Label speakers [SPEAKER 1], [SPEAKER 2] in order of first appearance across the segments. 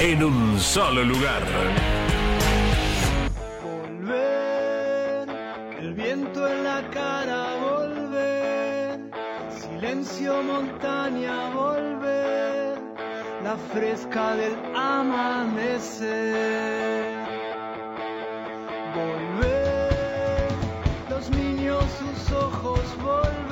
[SPEAKER 1] en un solo lugar.
[SPEAKER 2] Volver, el viento en la cara, volver, silencio montaña, volver, la fresca del amanecer. Volver, los niños sus ojos, volver,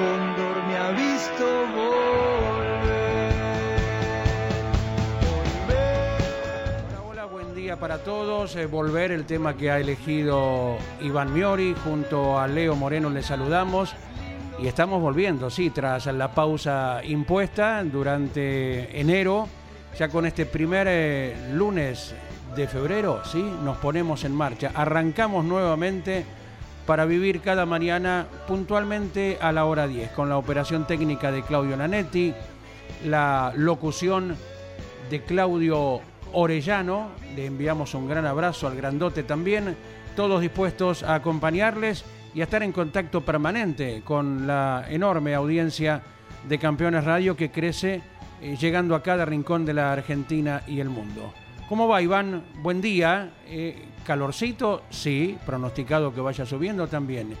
[SPEAKER 2] cóndor me ha visto volver.
[SPEAKER 3] Hola, hola, buen día para todos. Eh, volver el tema que ha elegido Iván Miori junto a Leo Moreno le saludamos y estamos volviendo, sí, tras la pausa impuesta durante enero, ya con este primer eh, lunes de febrero, sí, nos ponemos en marcha. Arrancamos nuevamente para vivir cada mañana puntualmente a la hora 10 con la operación técnica de Claudio Nanetti, la locución de Claudio Orellano. Le enviamos un gran abrazo al grandote también. Todos dispuestos a acompañarles y a estar en contacto permanente con la enorme audiencia de Campeones Radio que crece eh, llegando a cada rincón de la Argentina y el mundo. ¿Cómo va Iván? Buen día. Eh, calorcito, sí, pronosticado que vaya subiendo también.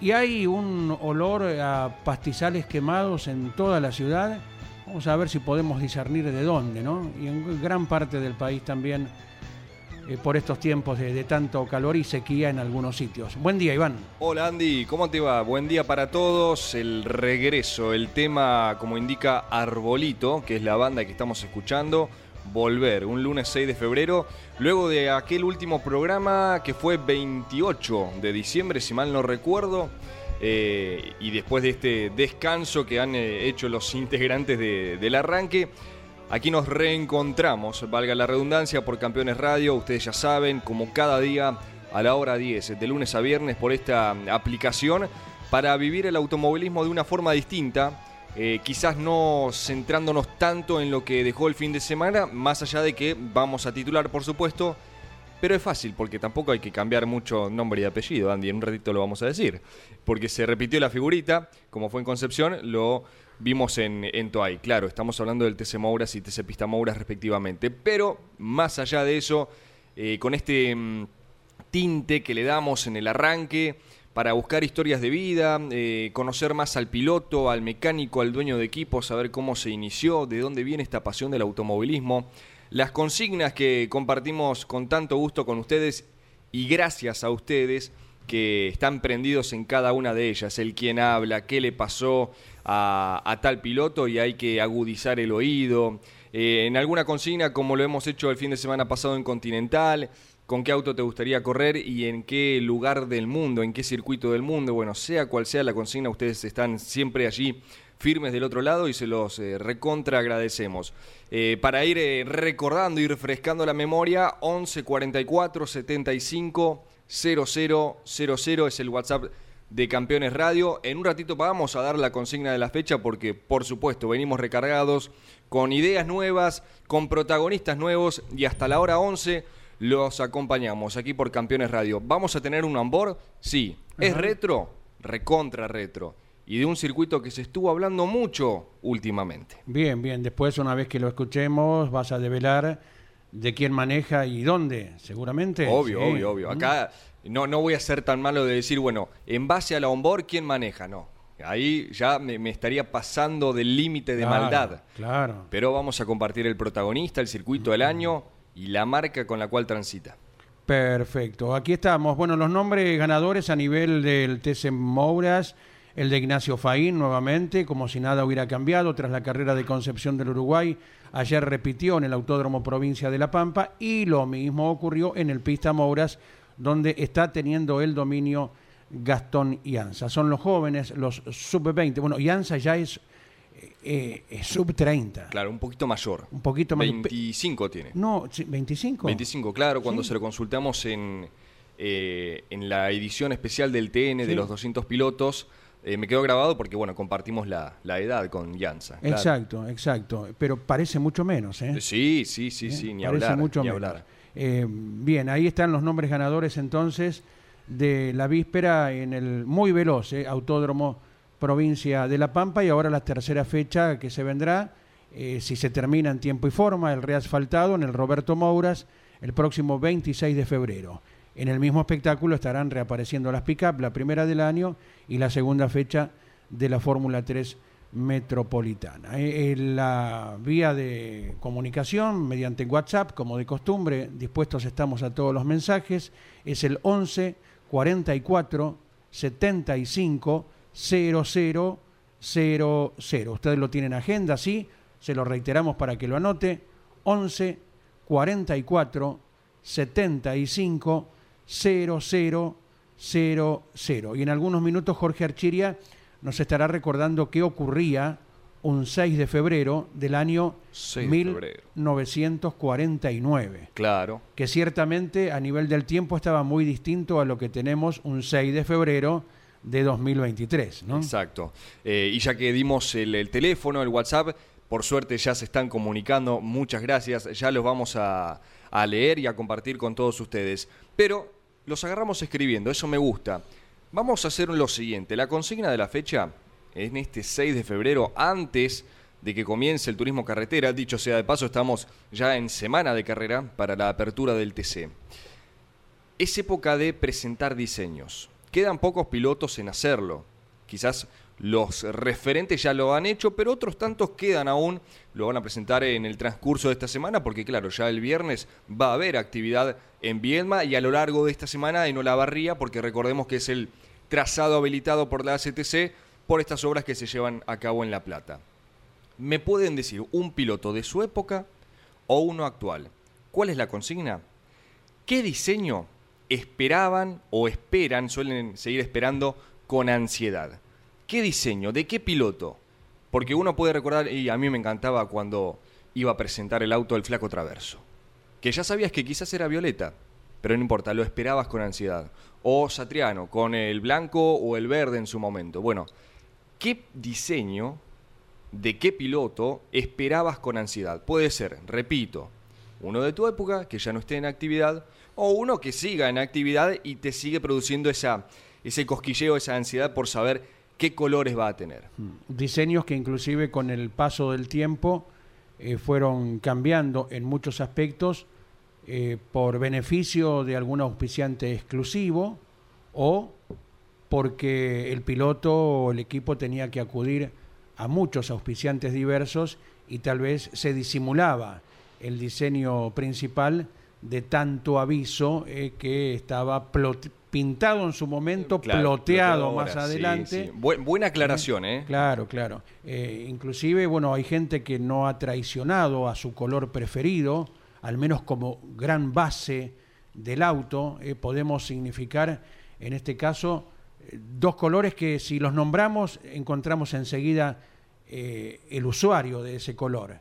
[SPEAKER 3] Y hay un olor a pastizales quemados en toda la ciudad. Vamos a ver si podemos discernir de dónde, ¿no? Y en gran parte del país también eh, por estos tiempos de, de tanto calor y sequía en algunos sitios. Buen día, Iván.
[SPEAKER 4] Hola Andy, ¿cómo te va? Buen día para todos. El regreso, el tema como indica Arbolito, que es la banda que estamos escuchando, volver un lunes 6 de febrero, luego de aquel último programa que fue 28 de diciembre, si mal no recuerdo. eh, y después de este descanso que han eh, hecho los integrantes de- del arranque, Aquí nos reencontramos, valga la redundancia, por Campeones Radio. Ustedes ya saben, como cada día a la hora 10, de lunes a viernes, por esta aplicación, para vivir el automovilismo de una forma distinta. Eh, quizás no centrándonos tanto en lo que dejó el fin de semana, más allá de que vamos a titular, por supuesto. Pero es fácil, porque tampoco hay que cambiar mucho nombre y apellido, Andy. En un ratito lo vamos a decir. Porque se repitió la figurita, como fue en Concepción, lo vimos en, en Toay. Claro, estamos hablando del TC Mouras y TC Pista Mouras respectivamente. Pero más allá de eso, eh, con este mm, tinte que le damos en el arranque para buscar historias de vida, eh, conocer más al piloto, al mecánico, al dueño de equipo, saber cómo se inició, de dónde viene esta pasión del automovilismo, las consignas que compartimos con tanto gusto con ustedes y gracias a ustedes que están prendidos en cada una de ellas, el quién habla, qué le pasó a, tal piloto y hay que agudizar el oído. Eh, en alguna consigna, como lo hemos hecho el fin de semana pasado en Continental, con qué auto te gustaría correr y en qué lugar del mundo, en qué circuito del mundo. Bueno, sea cual sea la consigna, ustedes están siempre allí firmes del otro lado y se los eh, recontra agradecemos. Eh, para ir eh, recordando y refrescando la memoria, 11 44 75 0000 es el WhatsApp de Campeones Radio. En un ratito vamos a dar la consigna de la fecha porque, por supuesto, venimos recargados con ideas nuevas, con protagonistas nuevos y hasta la hora 11 los acompañamos aquí por Campeones Radio. ¿Vamos a tener un onboard? Sí. Es retro, recontra retro. Y de un circuito que se estuvo hablando mucho últimamente.
[SPEAKER 3] Bien, bien. Después, una vez que lo escuchemos, vas a develar de quién maneja y dónde, seguramente.
[SPEAKER 4] Obvio,
[SPEAKER 3] Sí.
[SPEAKER 4] obvio, obvio. Acá no, no voy a ser tan malo de decir, bueno, en base a la onboard, ¿quién maneja? No. Ahí ya me, me estaría pasando del límite de
[SPEAKER 3] Claro,
[SPEAKER 4] maldad.
[SPEAKER 3] Claro.
[SPEAKER 4] Pero vamos a compartir el protagonista, el circuito del año y la marca con la cual transita.
[SPEAKER 3] Perfecto. Aquí estamos. Bueno, los nombres ganadores a nivel del TC Mouras, el de Ignacio Faín nuevamente, como si nada hubiera cambiado tras la carrera de Concepción del Uruguay. Ayer repitió en el Autódromo Provincia de La Pampa y lo mismo ocurrió en el Pista Mouras, donde está teniendo el dominio Gastón Ianza. Son los jóvenes, los sub-20. Bueno, Ianza ya es, eh, eh, sub-30.
[SPEAKER 4] Claro, un poquito mayor.
[SPEAKER 3] Un poquito más.
[SPEAKER 4] 25 tiene.
[SPEAKER 3] No, sí, 25.
[SPEAKER 4] 25, claro, cuando
[SPEAKER 3] Sí.
[SPEAKER 4] se lo consultamos en, eh, en la edición especial del TN de los 200 pilotos, me quedó grabado porque, bueno, compartimos la, la edad con claro.
[SPEAKER 3] Exacto, exacto. Pero parece mucho menos, ¿eh?
[SPEAKER 4] Sí, sí, sí, sí, ni
[SPEAKER 3] Parece
[SPEAKER 4] hablar.
[SPEAKER 3] mucho
[SPEAKER 4] ni
[SPEAKER 3] menos.
[SPEAKER 4] hablar.
[SPEAKER 3] Bien, ahí están los nombres ganadores entonces de la víspera en el muy veloz Autódromo Provincia de La Pampa y ahora la tercera fecha que se vendrá, eh, si se termina en tiempo y forma, el reasfaltado en el Roberto Mouras el próximo 26 de febrero. En el mismo espectáculo estarán reapareciendo las pick-up, la primera del año y la segunda fecha de la Fórmula 3 metropolitana. Eh, en la vía de comunicación mediante WhatsApp, como de costumbre, dispuestos estamos a todos los mensajes, es el 11 44 75 00 00. Ustedes lo tienen en agenda, sí, se lo reiteramos para que lo anote. 11 44 75 00 00. Y en algunos minutos Jorge Archiria nos estará recordando qué ocurría un 6 de febrero del año
[SPEAKER 4] 6 de febrero.
[SPEAKER 3] 1949,
[SPEAKER 4] Claro.
[SPEAKER 3] que ciertamente a nivel del tiempo estaba muy distinto a lo que tenemos un 6 de febrero de 2023, ¿no?
[SPEAKER 4] Exacto. Eh, y ya que dimos el, el teléfono, el WhatsApp, por suerte ya se están comunicando. Muchas gracias. Ya los vamos a, a leer y a compartir con todos ustedes. Pero los agarramos escribiendo, eso me gusta. Vamos a hacer lo siguiente. La consigna de la fecha en este 6 de febrero, antes de que comience el turismo carretera. Dicho sea de paso, estamos ya en semana de carrera para la apertura del TC. Es época de presentar diseños. Quedan pocos pilotos en hacerlo. Quizás los referentes ya lo han hecho, pero otros tantos quedan aún. Lo van a presentar en el transcurso de esta semana, porque claro, ya el viernes va a haber actividad en Viedma y a lo largo de esta semana en Olavarría, porque recordemos que es el trazado habilitado por la ACTC por estas obras que se llevan a cabo en La Plata. ¿Me pueden decir un piloto de su época o uno actual? ¿Cuál es la consigna? ¿Qué diseño esperaban o esperan, suelen seguir esperando con ansiedad? ¿Qué diseño? ¿De qué piloto? Porque uno puede recordar, y a mí me encantaba cuando iba a presentar el auto del flaco traverso, que ya sabías que quizás era violeta, pero no importa, lo esperabas con ansiedad. O Satriano, con el blanco o el verde en su momento. Bueno, ¿qué diseño de qué piloto esperabas con ansiedad? Puede ser, repito, uno de tu época que ya no esté en actividad o uno que siga en actividad y te sigue produciendo esa, ese cosquilleo, esa ansiedad por saber qué colores va a tener.
[SPEAKER 3] Diseños que inclusive con el paso del tiempo eh, fueron cambiando en muchos aspectos eh, por beneficio de algún auspiciante exclusivo o porque el piloto o el equipo tenía que acudir a muchos auspiciantes diversos y tal vez se disimulaba el diseño principal de tanto aviso eh, que estaba pintado en su momento,
[SPEAKER 4] Claro,
[SPEAKER 3] ploteado más adelante.
[SPEAKER 4] sí. Buena aclaración, ¿eh?
[SPEAKER 3] Claro, claro. Eh, inclusive, bueno, hay gente que no ha traicionado a su color preferido, al menos como gran base del auto. eh, podemos significar, en este caso, eh, dos colores que si los nombramos encontramos enseguida el usuario de ese color.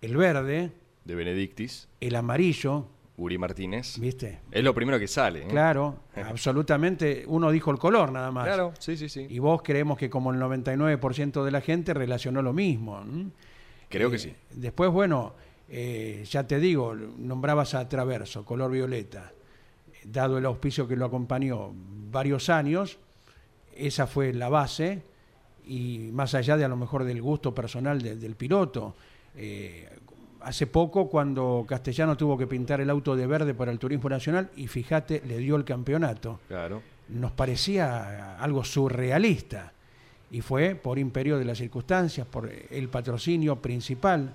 [SPEAKER 3] El verde,
[SPEAKER 4] De Benedictis,
[SPEAKER 3] el amarillo,
[SPEAKER 4] Uri Martínez.
[SPEAKER 3] ¿viste?
[SPEAKER 4] Es lo primero que sale. ¿eh?
[SPEAKER 3] Claro, absolutamente. Uno dijo el color nada más.
[SPEAKER 4] Claro, sí, sí, sí.
[SPEAKER 3] Y vos creemos que como el 99% de la gente relacionó lo mismo. ¿m?
[SPEAKER 4] Creo que
[SPEAKER 3] Eh,
[SPEAKER 4] sí.
[SPEAKER 3] Después, bueno, eh, ya te digo, nombrabas a Traverso, color violeta. Dado el auspicio que lo acompañó varios años, esa fue la base y más allá de a lo mejor del gusto personal de- del piloto. eh, hace poco cuando Castellano tuvo que pintar el auto de verde para el Turismo Nacional y fíjate, le dio el campeonato
[SPEAKER 4] Claro.
[SPEAKER 3] nos parecía algo surrealista. Y fue por imperio de las circunstancias, por el patrocinio principal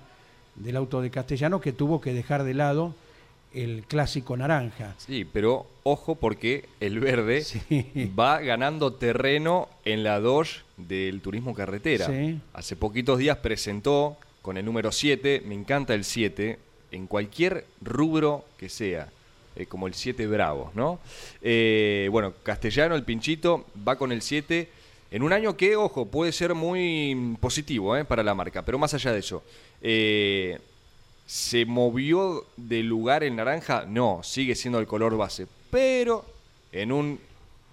[SPEAKER 3] del auto de Castellano que tuvo que dejar de lado el clásico naranja.
[SPEAKER 4] Sí, pero ojo porque el verde
[SPEAKER 3] Sí.
[SPEAKER 4] va ganando terreno en la Dodge del turismo carretera.
[SPEAKER 3] Sí.
[SPEAKER 4] Hace poquitos días presentó con el número 7, me encanta el 7, en cualquier rubro que sea, eh, como el 7 Bravos, ¿no? Eh, bueno, Castellano, el pinchito, va con el 7 en un año que, ojo, puede ser muy positivo eh, para la marca, pero más allá de eso, ¿se movió de lugar el naranja? No, sigue siendo el color base, pero en un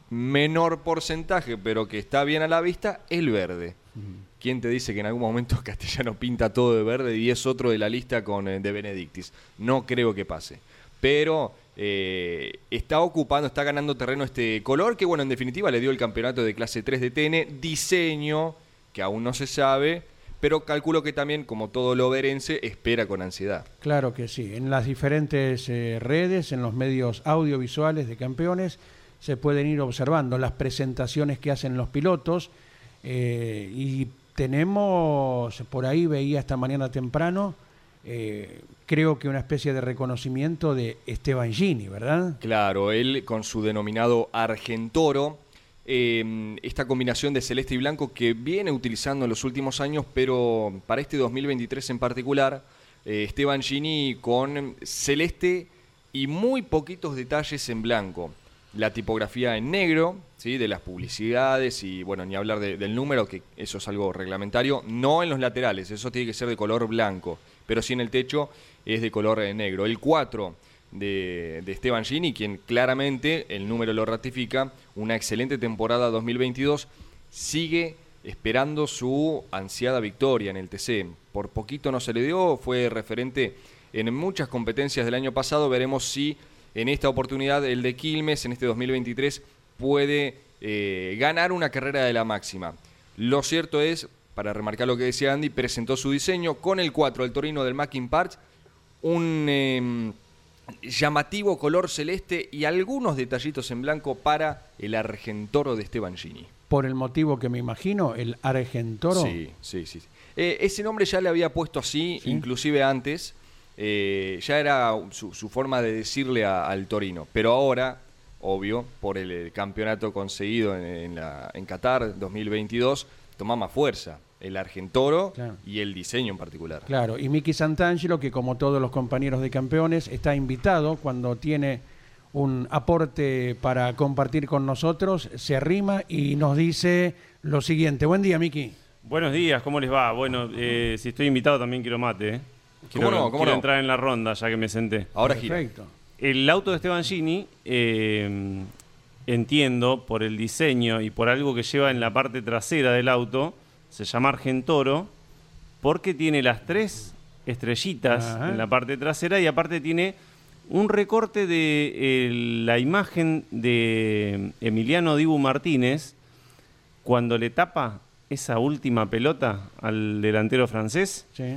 [SPEAKER 4] menor porcentaje, pero que está bien a la vista, el verde. ¿Quién te dice que en algún momento Castellano pinta todo de verde y es otro de la lista con eh, de Benedictis? No creo que pase. Pero eh, está ocupando, está ganando terreno este color que, bueno, en definitiva le dio el campeonato de clase 3 de TN, diseño que aún no se sabe, pero calculo que también, como todo lo verense, espera con ansiedad.
[SPEAKER 3] Claro que sí. En las diferentes eh, redes, en los medios audiovisuales de campeones, se pueden ir observando las presentaciones que hacen los pilotos. Eh, y tenemos, por ahí veía esta mañana temprano, eh, creo que una especie de reconocimiento de Esteban Gini, ¿verdad?
[SPEAKER 4] Claro, él con su denominado Argentoro, eh, esta combinación de celeste y blanco que viene utilizando en los últimos años, pero para este 2023 en particular, eh, Esteban Gini con celeste y muy poquitos detalles en blanco. La tipografía en negro, ¿sí? de las publicidades y bueno, ni hablar de- del número, que eso es algo reglamentario, no en los laterales, eso tiene que ser de color blanco, pero sí en el techo es de color eh, negro. El 4 de, de Esteban Gini, quien claramente el número lo ratifica, una excelente temporada 2022, sigue esperando su ansiada victoria en el TC. Por poquito no se le dio, fue referente en muchas competencias del año pasado, veremos si en esta oportunidad el de Quilmes, en este 2023, puede eh, ganar una carrera de la máxima. Lo cierto es, para remarcar lo que decía Andy, presentó su diseño con el 4, el Torino del Mackin Parts, un eh, llamativo color celeste y algunos detallitos en blanco para el Argentoro de Esteban Gini.
[SPEAKER 3] Por el motivo que me imagino, el Argentoro.
[SPEAKER 4] Sí, sí, sí. Eh, ese nombre ya le había puesto así,
[SPEAKER 3] Sí.
[SPEAKER 4] inclusive antes. Eh, ya era su, su forma de decirle a- al Torino. Pero ahora, obvio, por el, el campeonato conseguido en, en la- en Qatar 2022, toma más fuerza. El Argentoro
[SPEAKER 3] Claro.
[SPEAKER 4] y el diseño en particular.
[SPEAKER 3] Claro, y Miki Santangelo, que como todos los compañeros de campeones, está invitado cuando tiene un aporte para compartir con nosotros, se arrima y nos dice lo siguiente. Buen día, Miki.
[SPEAKER 5] Buenos días, ¿cómo les va? Bueno, eh, si estoy invitado también quiero mate. ¿eh? Quiero,
[SPEAKER 4] ¿Cómo no? ¿Cómo
[SPEAKER 5] quiero
[SPEAKER 4] no?
[SPEAKER 5] entrar en la ronda ya que me senté.
[SPEAKER 4] Ahora gira.
[SPEAKER 3] Perfecto.
[SPEAKER 5] El auto de Esteban Gini, eh, entiendo, por el diseño y por algo que lleva en la parte trasera del auto, se llama Argentoro, porque tiene las tres estrellitas
[SPEAKER 3] Ajá.
[SPEAKER 5] en la parte trasera y aparte tiene un recorte de eh, la imagen de Emiliano Dibu Martínez cuando le tapa esa última pelota al delantero francés
[SPEAKER 3] Sí.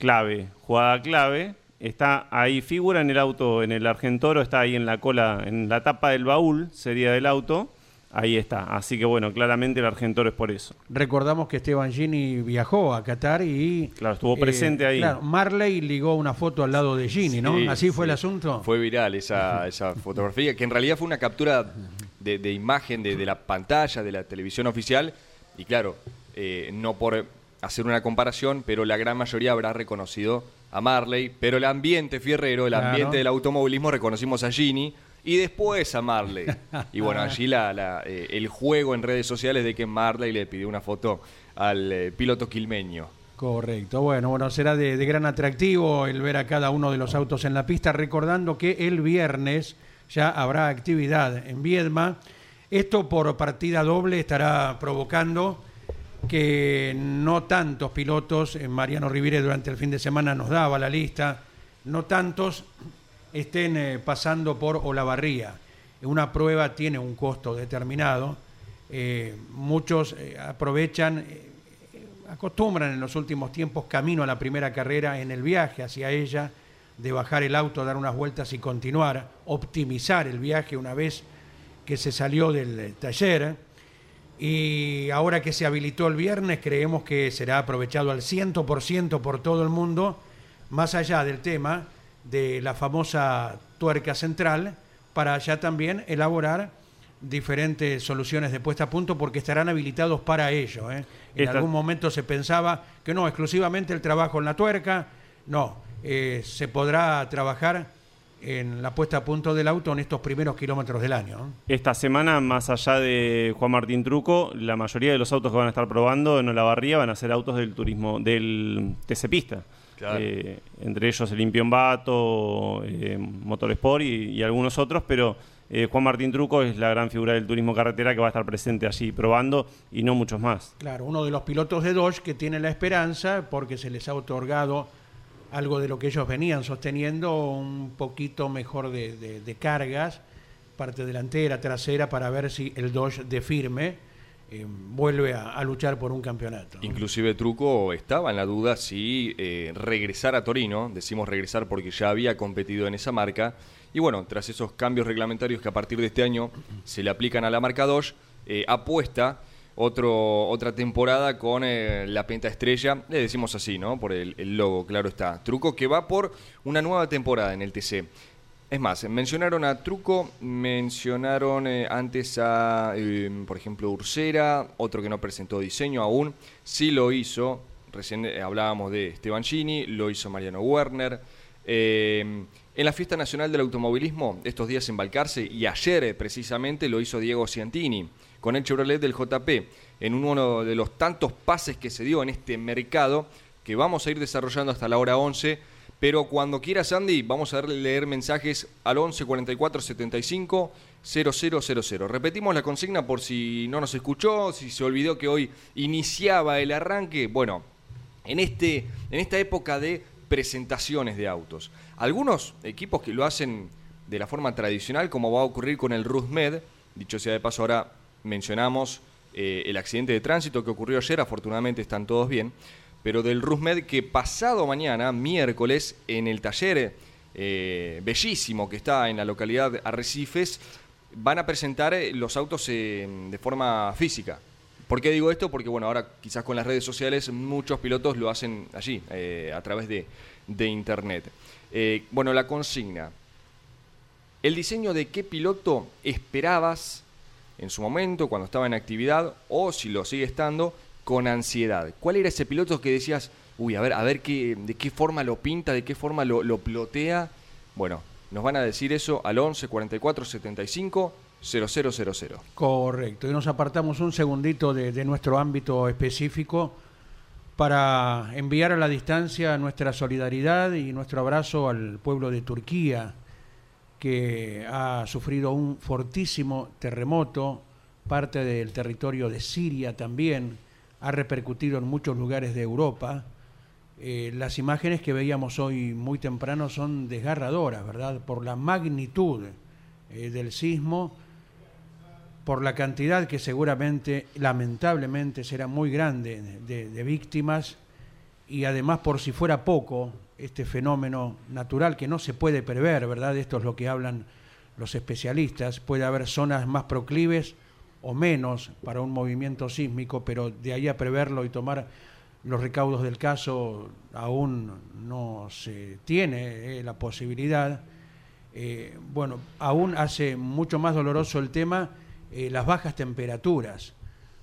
[SPEAKER 5] Clave, jugada clave. Está ahí, figura en el auto, en el Argentoro, está ahí en la cola, en la tapa del baúl, sería del auto. Ahí está. Así que bueno, claramente el Argentoro es por eso.
[SPEAKER 3] Recordamos que Esteban Gini viajó a Qatar y... eh,
[SPEAKER 5] Claro, estuvo presente ahí.
[SPEAKER 3] Claro, Marley ligó una foto al lado de Gini, ¿no?
[SPEAKER 4] Sí,
[SPEAKER 3] Así fue
[SPEAKER 4] sí.
[SPEAKER 3] el asunto.
[SPEAKER 4] Fue viral esa, esa fotografía, que en realidad fue una captura de, de imagen de, de la pantalla de la televisión oficial. Y claro, eh, no por hacer una comparación, pero la gran mayoría habrá reconocido a Marley. Pero el ambiente fierrero, el
[SPEAKER 3] Claro.
[SPEAKER 4] ambiente del automovilismo, reconocimos a Gini y después a Marley. Y bueno, allí la, la, eh, el juego en redes sociales de que Marley le pidió una foto al eh, piloto quilmeño.
[SPEAKER 3] Correcto. Bueno, bueno, será de, de gran atractivo el ver a cada uno de los autos en la pista, recordando que el viernes ya habrá actividad en Viedma. Esto por partida doble estará provocando que no tantos pilotos, eh, Mariano Rivire durante el fin de semana nos daba la lista, no tantos estén eh, pasando por Olavarría. Una prueba tiene un costo determinado eh, muchos aprovechan, acostumbran en los últimos tiempos camino a la primera carrera en el viaje hacia ella, de bajar el auto, dar unas vueltas y continuar, optimizar el viaje una vez que se salió del taller. Y ahora que se habilitó el viernes, creemos que será aprovechado al 100% por todo el mundo, más allá del tema de la famosa tuerca central, para ya también elaborar diferentes soluciones de puesta a punto porque estarán habilitados para ello. ¿eh? En
[SPEAKER 5] Esta-
[SPEAKER 3] algún momento se pensaba que no, exclusivamente el trabajo en la tuerca, no, eh, se podrá trabajar en la puesta a punto del auto en estos primeros kilómetros del año.
[SPEAKER 5] Esta semana, más allá de Juan Martín Truco, la mayoría de los autos que van a estar probando en Olavarría van a ser autos del turismo, del TC Pista.
[SPEAKER 4] Claro.
[SPEAKER 5] Eh, entre ellos el Impion Bato, eh, Motorsport y, y algunos otros, pero eh, Juan Martín Truco es la gran figura del turismo carretera que va a estar presente allí probando y no muchos más.
[SPEAKER 3] Claro, uno de los pilotos de Dodge que tiene la esperanza, porque se les ha otorgado algo de lo que ellos venían sosteniendo, un poquito mejor de, de- cargas, parte delantera, trasera, para ver si el Dodge de firme eh, vuelve a, luchar por un campeonato.
[SPEAKER 4] Inclusive Truco estaba en la duda si eh, regresar a Torino, decimos regresar porque ya había competido en esa marca, y bueno, tras esos cambios reglamentarios que a partir de este año se le aplican a la marca Dodge, eh, apuesta otro, otra temporada con eh, la penta estrella, le decimos así, ¿no? Por el, logo, claro está. Truco que va por una nueva temporada en el TC. Es más, mencionaron a Truco, mencionaron eh, antes a, eh, por ejemplo, Ursera, otro que no presentó diseño aún, sí lo hizo, recién hablábamos de Esteban Gini, lo hizo Mariano Werner. En la Fiesta Nacional del Automovilismo, estos días en Balcarce, y ayer precisamente lo hizo Diego Ciantini, con el Chevrolet del JP, en uno de los tantos pases que se dio en este mercado, que vamos a ir desarrollando hasta la hora 11, pero cuando quieras, Andy, vamos a leer mensajes al 11 44 75 0000. Repetimos la consigna por si no nos escuchó, si se olvidó que hoy iniciaba el arranque. Bueno, en, este, en esta época de presentaciones de autos. Algunos equipos que lo hacen de la forma tradicional, como va a ocurrir con el RUSMED, dicho sea de paso, ahora mencionamos eh, el accidente de tránsito que ocurrió ayer, afortunadamente están todos bien, pero del RUSMED que pasado mañana, miércoles, en el taller eh, bellísimo que está en la localidad Arrecifes, van a presentar eh, los autos de forma física. ¿Por qué digo esto? Porque bueno, ahora quizás con las redes sociales muchos pilotos lo hacen allí, a través de, de internet. Bueno, la consigna. El diseño de qué piloto esperabas en su momento, cuando estaba en actividad, o si lo sigue estando, con ansiedad. ¿Cuál era ese piloto que decías, uy, a ver, a ver qué, de qué forma lo pinta, de qué forma lo, lo plotea? Bueno, nos van a decir eso al 11 44 75 0000.
[SPEAKER 3] Correcto. Y nos apartamos un segundito de, de nuestro ámbito específico para enviar a la distancia nuestra solidaridad y nuestro abrazo al pueblo de Turquía, que ha sufrido un fortísimo terremoto, parte del territorio de Siria también, ha repercutido en muchos lugares de Europa. Eh, las imágenes que veíamos hoy muy temprano son desgarradoras, ¿verdad? Por la magnitud eh, del sismo, por la cantidad que seguramente, lamentablemente, será muy grande de, de víctimas y además por si fuera poco, este fenómeno natural que no se puede prever, ¿verdad? Esto es lo que hablan los especialistas. Puede haber zonas más proclives o menos para un movimiento sísmico, pero de ahí a preverlo y tomar los recaudos del caso aún no se tiene eh, la posibilidad. Eh, bueno, aún hace mucho más doloroso el tema eh, las bajas temperaturas,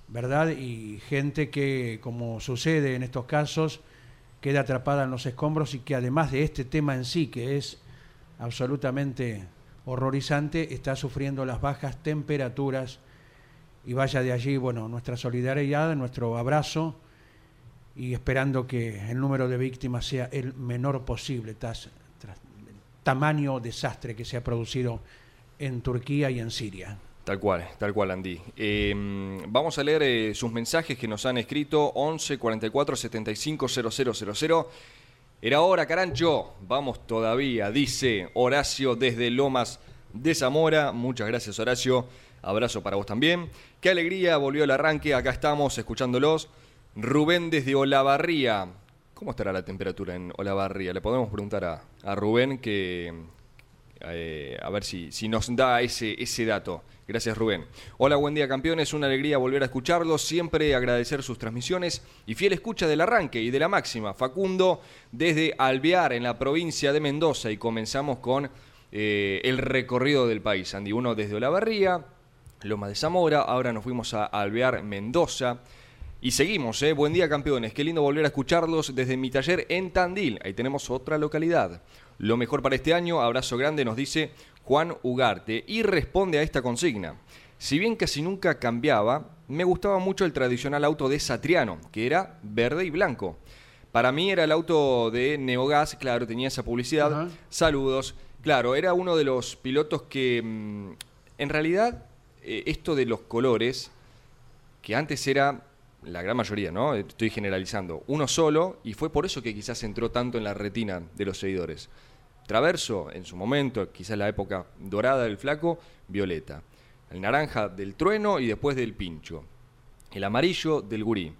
[SPEAKER 3] ¿verdad? Y gente que, como sucede en estos casos, queda atrapada en los escombros y que además de este tema en sí, que es absolutamente horrorizante, está sufriendo las bajas temperaturas y vaya de allí, bueno, nuestra solidaridad, nuestro abrazo y esperando que el número de víctimas sea el menor posible tras, tamaño desastre que se ha producido en Turquía y en Siria.
[SPEAKER 4] Tal cual, tal cual, Andy. Eh, vamos a leer eh, sus mensajes que nos han escrito 11 44 75 0000. Era hora, Carancho. Vamos todavía, dice Horacio desde Lomas de Zamora. Muchas gracias, Horacio. Abrazo para vos también. Qué alegría, volvió el arranque, acá estamos escuchándolos. Rubén desde Olavarría. ¿Cómo estará la temperatura en Olavarría? Le podemos preguntar a, a Rubén que eh, a ver si, si nos da ese, ese dato. Gracias Rubén. Hola, buen día campeones, una alegría volver a escucharlos, siempre agradecer sus transmisiones y fiel escucha del arranque y de la máxima. Facundo desde Alvear en la provincia de Mendoza y comenzamos con eh, el recorrido del país. Andy, uno desde Olavarría, Loma de Zamora, ahora nos fuimos a Alvear, Mendoza. Y seguimos, ¿eh? Buen día campeones, qué lindo volver a escucharlos desde mi taller en Tandil. Ahí tenemos otra localidad. Lo mejor para este año, abrazo grande, nos dice Juan Ugarte. Y responde a esta consigna. Si bien casi nunca cambiaba, me gustaba mucho el tradicional auto de Satriano, que era verde y blanco. Para mí era el auto de Neogas, claro, tenía esa publicidad. Saludos. Claro, era uno de los pilotos que, mm, en realidad, eh, esto de los colores, que antes era la gran mayoría, ¿no? Estoy generalizando, uno solo, y fue por eso que quizás entró tanto en la retina de los seguidores. Traverso, en su momento, quizás la época dorada del flaco, violeta. El naranja del trueno y después del pincho. El amarillo del gurí.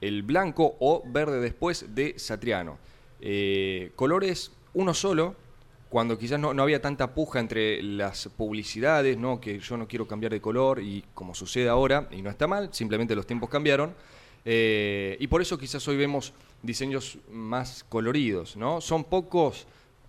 [SPEAKER 4] El blanco o verde después de Satriano. Eh, colores uno solo, cuando quizás no, no había tanta puja entre las publicidades, ¿no? que yo no quiero cambiar de color y como sucede ahora, y no está mal, simplemente los tiempos cambiaron. eh, y por eso quizás hoy vemos diseños más coloridos, ¿no? Son pocos,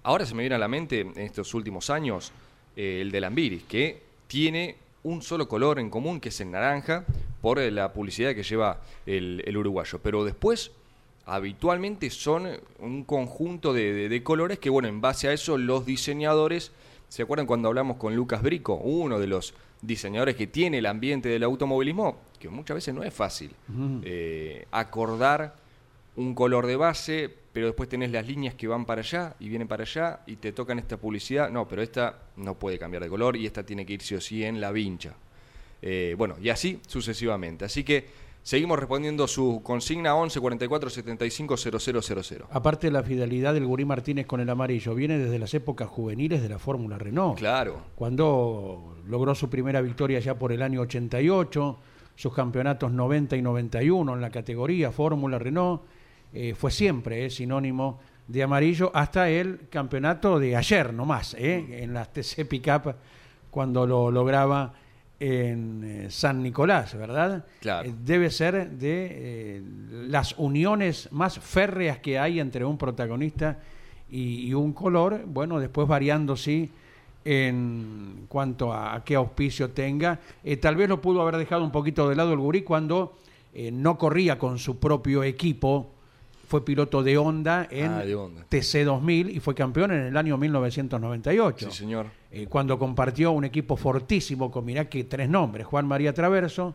[SPEAKER 4] ahora se me viene a la mente en estos últimos años eh, el de Lambiris, que tiene un solo color en común, que es el naranja, por eh, la publicidad que lleva el, el uruguayo. Pero después habitualmente son un conjunto de, de- de colores que, bueno, en base a eso los diseñadores, ¿se acuerdan cuando hablamos con Lucas Brico, uno de los diseñadores que tiene el ambiente del automovilismo? Que muchas veces no es fácil eh, acordar un color de base, pero después tenés las líneas que van para allá y vienen para allá y te tocan esta publicidad. No, pero esta no puede cambiar de color y esta tiene que ir sí o sí en la vincha. Eh, bueno, y así sucesivamente. Así que seguimos respondiendo su consigna 11 44 75 000.
[SPEAKER 3] Aparte la fidelidad del Gurí Martínez con el amarillo viene desde las épocas juveniles de la Fórmula Renault.
[SPEAKER 4] Claro,
[SPEAKER 3] Cuando logró su primera victoria ya por el año 88, sus campeonatos 90 y 91 en la categoría Fórmula Renault, eh, fue siempre eh, sinónimo de amarillo hasta el campeonato de ayer nomás, eh, en las TC Pickup, cuando lo lograba en eh, San Nicolás, ¿verdad?
[SPEAKER 4] Claro.
[SPEAKER 3] Debe ser de las uniones más férreas que hay entre un protagonista y, y un color, bueno, después variando sí en cuanto a, a qué auspicio tenga. Eh, tal vez lo pudo haber dejado un poquito de lado el gurí cuando eh, no corría con su propio equipo, fue piloto de Honda en
[SPEAKER 4] Ah, de Honda.
[SPEAKER 3] TC 2000 y fue campeón en el año 1998
[SPEAKER 4] sí señor.
[SPEAKER 3] eh, cuando compartió un equipo fortísimo con, mirá que tres nombres, Juan María Traverso,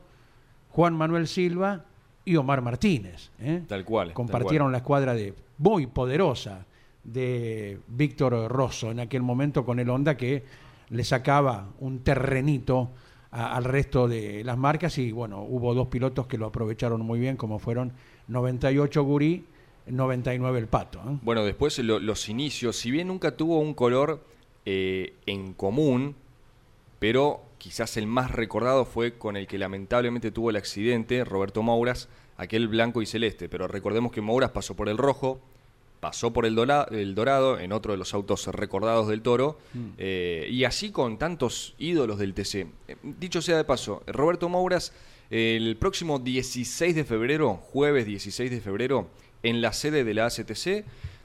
[SPEAKER 3] Juan Manuel Silva y Omar Martínez. ¿eh?
[SPEAKER 4] Tal cual. tal
[SPEAKER 3] Compartieron
[SPEAKER 4] cual.
[SPEAKER 3] la escuadra de muy poderosa de Víctor Rosso en aquel momento con el Honda que le sacaba un terrenito a- al resto de las marcas y bueno, hubo dos pilotos que lo aprovecharon muy bien como fueron 98 Gurí, 99 el Pato. ¿eh?
[SPEAKER 4] Bueno, después lo- los inicios, si bien nunca tuvo un color eh, en común, pero quizás el más recordado fue con el que lamentablemente tuvo el accidente, Roberto Mouras, aquel blanco y celeste. Pero recordemos que Mouras pasó por el rojo, pasó por el, dola- el dorado, en otro de los autos recordados del toro, eh, y así con tantos ídolos del TC. Dicho sea de paso, Roberto Mouras, el próximo 16 de febrero, jueves 16 de febrero, en la sede de la ACTC,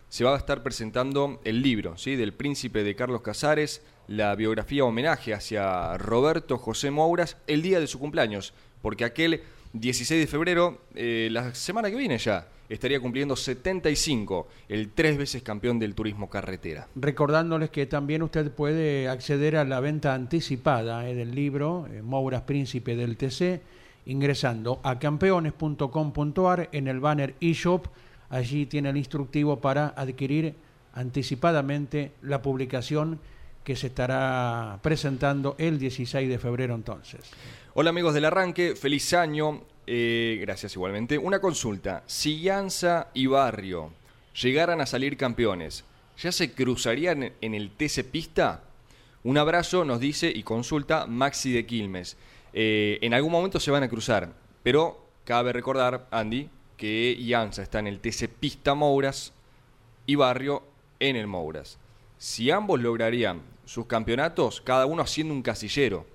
[SPEAKER 4] se va a estar presentando el libro ¿sí? del príncipe de Carlos Casares, la biografía homenaje hacia Roberto José Mouras, el día de su cumpleaños, porque aquel 16 de febrero, eh, la semana que viene ya, estaría cumpliendo 75, el tres veces campeón del turismo carretera.
[SPEAKER 3] Recordándoles que también usted puede acceder a la venta anticipada eh, del libro eh, Mouras Príncipe del TC ingresando a campeones.com.ar en el banner eShop. Allí tiene el instructivo para adquirir anticipadamente la publicación que se estará presentando el 16 de febrero entonces.
[SPEAKER 4] Hola amigos del arranque, feliz año. Eh, gracias igualmente. Una consulta. Si Llanza y Barrio llegaran a salir campeones, ¿ya se cruzarían en el TC Pista? Un abrazo, nos dice y consulta Maxi de Quilmes. Eh, en algún momento se van a cruzar, pero cabe recordar, Andy, que Ianza está en el TC Pista Mouras y Barrio en el Mouras. Si ambos lograrían sus campeonatos, cada uno haciendo un casillero,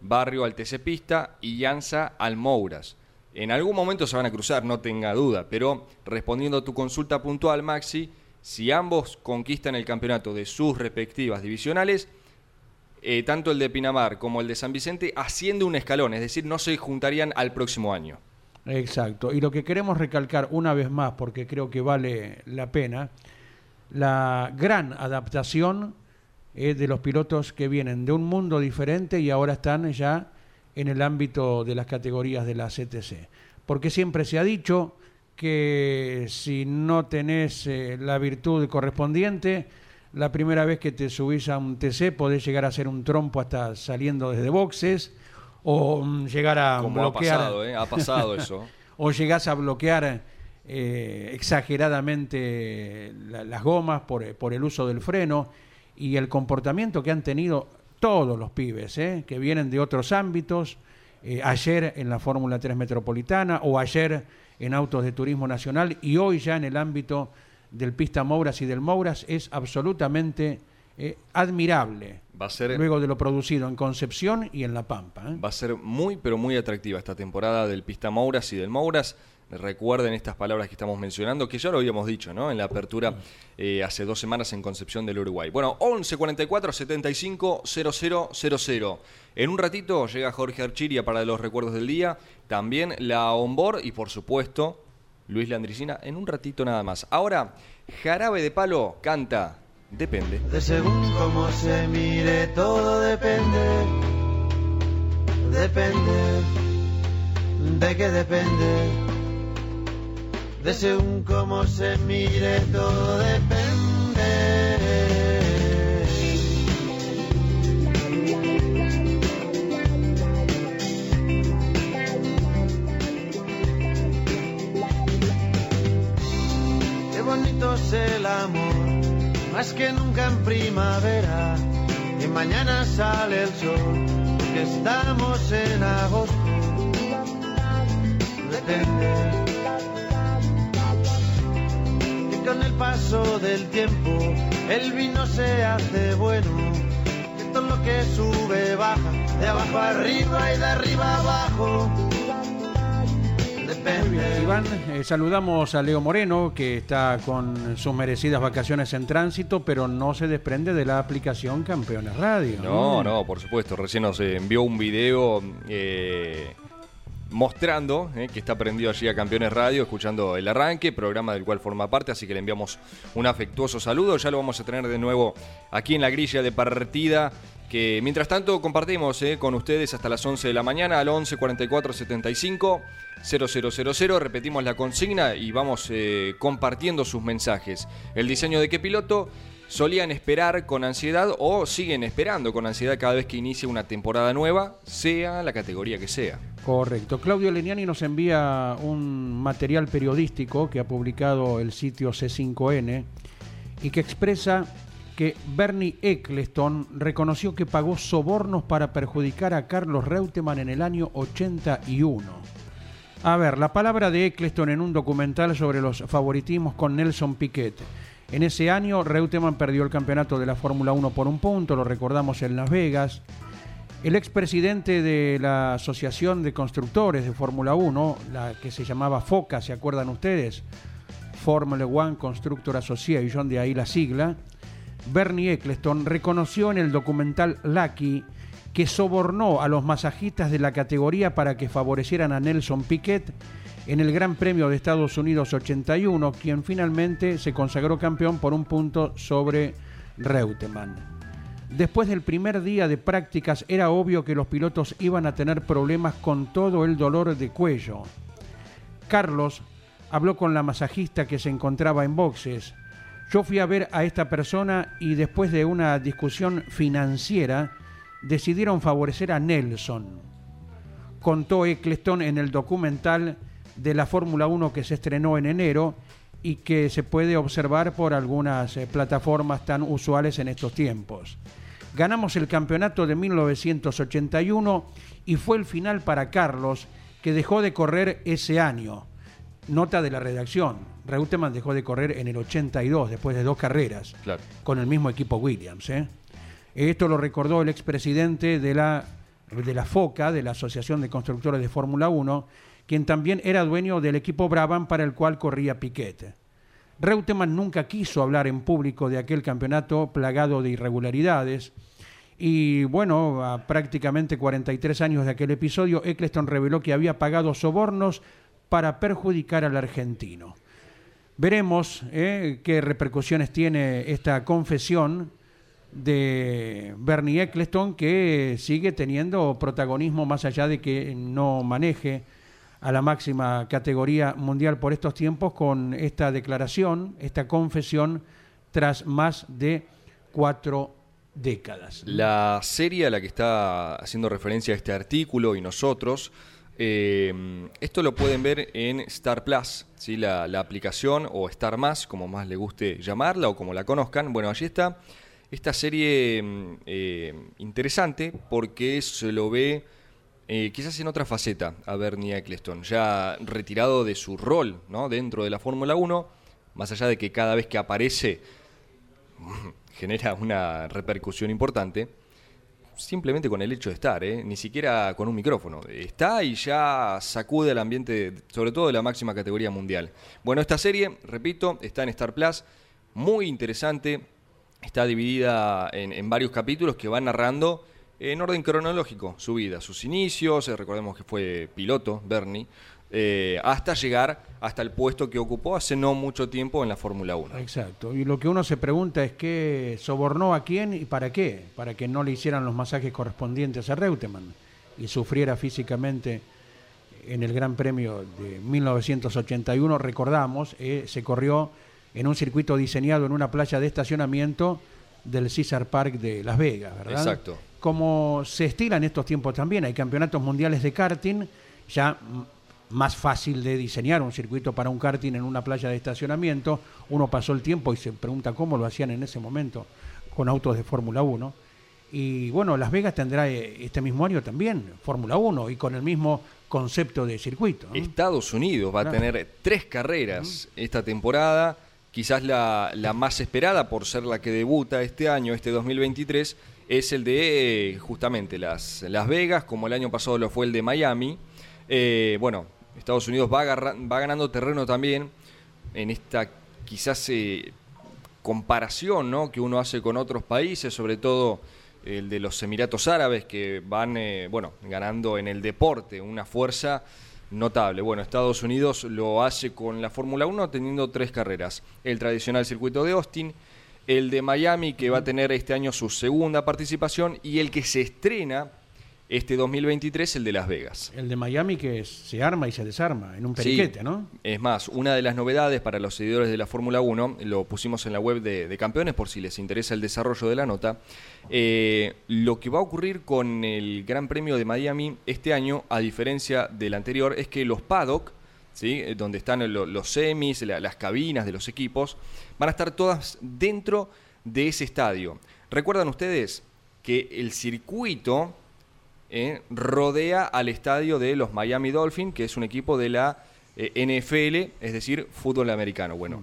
[SPEAKER 4] Barrio al TC Pista y Llanza al Mouras. En algún momento se van a cruzar, no tenga duda, pero respondiendo a tu consulta puntual, Maxi, si ambos conquistan el campeonato de sus respectivas divisionales, eh, tanto el de Pinamar como el de San Vicente asciende un escalón, es decir, no se juntarían al próximo año.
[SPEAKER 3] Exacto. Y lo que queremos recalcar una vez más, porque creo que vale la pena, la gran adaptación eh, de los pilotos que vienen de un mundo diferente y ahora están ya en el ámbito de las categorías de la CTC. Porque siempre se ha dicho que si no tenés eh, la virtud correspondiente, la primera vez que te subís a un TC podés llegar a ser un trompo hasta saliendo desde boxes o mm, llegar a
[SPEAKER 4] Como ha
[SPEAKER 3] bloquear
[SPEAKER 4] pasado, ¿eh? Ha pasado eso.
[SPEAKER 3] o llegás a bloquear eh, exageradamente la- las gomas por, por el uso del freno y el comportamiento que han tenido todos los pibes, ¿eh? que vienen de otros ámbitos, eh, ayer en la Fórmula 3 Metropolitana o ayer en Autos de Turismo Nacional y hoy ya en el ámbito del Pista Mouras y del Mouras, es absolutamente eh, admirable.
[SPEAKER 4] Va a ser
[SPEAKER 3] Luego de lo producido en Concepción y en La Pampa. ¿eh?
[SPEAKER 4] Va a ser muy, pero muy atractiva esta temporada del Pista Mouras y del Mouras. Recuerden estas palabras que estamos mencionando, que ya lo habíamos dicho, ¿no? En la apertura eh, hace dos semanas en Concepción del Uruguay. Bueno, 11 44 75 0000. En un ratito llega Jorge Archiria para los recuerdos del día. También la Onboard y, por supuesto, Luis Landricina en un ratito nada más. Ahora, Jarabe de Palo canta Depende.
[SPEAKER 2] De según cómo se mire, todo depende. Depende. ¿De qué depende? De según cómo se mire, todo depende. Qué bonito es el amor, más que nunca en primavera. Y mañana sale el sol, que estamos en agosto. Depende. Que con el paso del tiempo el vino se hace bueno. Que todo lo que sube baja, de abajo arriba y de arriba abajo.
[SPEAKER 3] Iván, eh, saludamos a Leo Moreno, que está con sus merecidas vacaciones en tránsito, pero no se desprende de la aplicación Campeones Radio.
[SPEAKER 4] No, no, por supuesto. Recién nos envió un video eh, mostrando eh, que está prendido allí a Campeones Radio, escuchando el arranque, programa del cual forma parte, así que le enviamos un afectuoso saludo. Ya lo vamos a tener de nuevo aquí en la grilla de partida. Que mientras tanto compartimos con ustedes hasta las 11 de la mañana al 11 44 75 0000. Repetimos la consigna y vamos eh, compartiendo sus mensajes. El diseño de qué piloto solían esperar con ansiedad o siguen esperando con ansiedad cada vez que inicia una temporada nueva, sea la categoría que sea.
[SPEAKER 3] Correcto. Claudio Leniani nos envía un material periodístico que ha publicado el sitio C5N y que expresa que Bernie Eccleston reconoció que pagó sobornos para perjudicar a Carlos Reutemann en el año 81. A ver, la palabra de Eccleston en un documental sobre los favoritismos con Nelson Piquet. En ese año, Reutemann perdió el campeonato de la Fórmula 1 por un punto, lo recordamos en Las Vegas. El expresidente de la Asociación de Constructores de Fórmula 1, la que se llamaba FOCA, ¿se acuerdan ustedes? Formula One Constructor Association, de ahí la sigla, Bernie Eccleston reconoció en el documental Lucky que sobornó a los masajistas de la categoría para que favorecieran a Nelson Piquet en el Gran Premio de Estados Unidos 81, quien finalmente se consagró campeón por un punto sobre Reutemann. Después del primer día de prácticas era obvio que los pilotos iban a tener problemas con todo el dolor de cuello. Carlos habló con la masajista que se encontraba en boxes. Yo fui a ver a esta persona y después de una discusión financiera decidieron favorecer a Nelson. Contó Eccleston en el documental de la Fórmula 1 que se estrenó en enero y que se puede observar por algunas eh, plataformas tan usuales en estos tiempos. Ganamos el campeonato de 1981 y fue el final para Carlos, que dejó de correr ese año. Nota de la redacción. Reutemann dejó de correr en el 82, después de dos carreras,
[SPEAKER 4] Claro.
[SPEAKER 3] con el mismo equipo Williams. ¿eh? Esto lo recordó el expresidente de la, de la FOCA, de la Asociación de Constructores de Fórmula 1, quien también era dueño del equipo Brabham para el cual corría Piquet. Reutemann nunca quiso hablar en público de aquel campeonato plagado de irregularidades. Y bueno, a prácticamente 43 años de aquel episodio, Eccleston reveló que había pagado sobornos para perjudicar al argentino. Veremos eh, qué repercusiones tiene esta confesión de Bernie Eccleston, que sigue teniendo protagonismo más allá de que no maneje a la máxima categoría mundial por estos tiempos con esta declaración, esta confesión, tras más de cuatro décadas.
[SPEAKER 4] La serie a la que está haciendo referencia este artículo y nosotros, eh, esto lo pueden ver en Star Plus, ¿sí? la, la aplicación o Star Más, como más le guste llamarla o como la conozcan. Bueno, allí está esta serie mm, eh, interesante porque se lo ve eh, quizás en otra faceta a Bernie Eccleston, ya retirado de su rol ¿no? dentro de la Fórmula 1, más allá de que cada vez que aparece genera una repercusión importante, simplemente con el hecho de estar, ¿eh? ni siquiera con un micrófono. Está y ya sacude el ambiente, sobre todo de la máxima categoría mundial. Bueno, esta serie, repito, está en Star Plus, muy interesante, está dividida en, varios capítulos que van narrando en orden cronológico su vida, sus inicios, eh, recordemos que fue piloto, Bernie, eh, hasta llegar hasta el puesto que ocupó hace no mucho tiempo en la Fórmula 1.
[SPEAKER 3] Exacto. Y lo que uno se pregunta es qué sobornó a quién y para qué. Para que no le hicieran los masajes correspondientes a Reutemann y sufriera físicamente en el Gran Premio de 1981. Recordamos, eh, se corrió en un circuito diseñado en una playa de estacionamiento del Caesar Park de Las Vegas, ¿verdad?
[SPEAKER 4] Exacto.
[SPEAKER 3] Como se estila en estos tiempos también, hay campeonatos mundiales de karting, ya más fácil de diseñar un circuito para un karting en una playa de estacionamiento. Uno pasó el tiempo y se pregunta cómo lo hacían en ese momento con autos de Fórmula 1. Y bueno, Las Vegas tendrá eh, este mismo año también Fórmula 1 y con el mismo concepto de circuito.
[SPEAKER 4] Estados Unidos va a tener tres carreras esta temporada, quizás la, la más esperada por ser la que debuta este año, este 2023, es el de eh, justamente las, Vegas, como el año pasado lo fue el de Miami. Eh, bueno, Estados Unidos va, va ganando terreno también en esta quizás eh, comparación ¿no? que uno hace con otros países, sobre todo el de los Emiratos Árabes, que van bueno, ganando en el deporte una fuerza notable. Bueno, Estados Unidos lo hace con la Fórmula 1 teniendo tres carreras. El tradicional circuito de Austin, el de Miami, que va a tener este año su segunda participación, y el que se estrena este 2023, el de Las Vegas.
[SPEAKER 3] El de Miami que se arma y se desarma en un
[SPEAKER 4] Sí.
[SPEAKER 3] periquete, ¿no?
[SPEAKER 4] Es más, una de las novedades para los seguidores de la Fórmula 1, lo pusimos en la web de, de Campeones por si les interesa el desarrollo de la nota, eh, lo que va a ocurrir con el Gran Premio de Miami este año, a diferencia del anterior, es que los paddock, ¿sí? Eh, donde están lo- los semis, la- las cabinas de los equipos, van a estar todas dentro de ese estadio. ¿Recuerdan ustedes que el circuito eh, rodea al estadio de los Miami Dolphins, que es un equipo de la eh, NFL, es decir, fútbol americano. Bueno,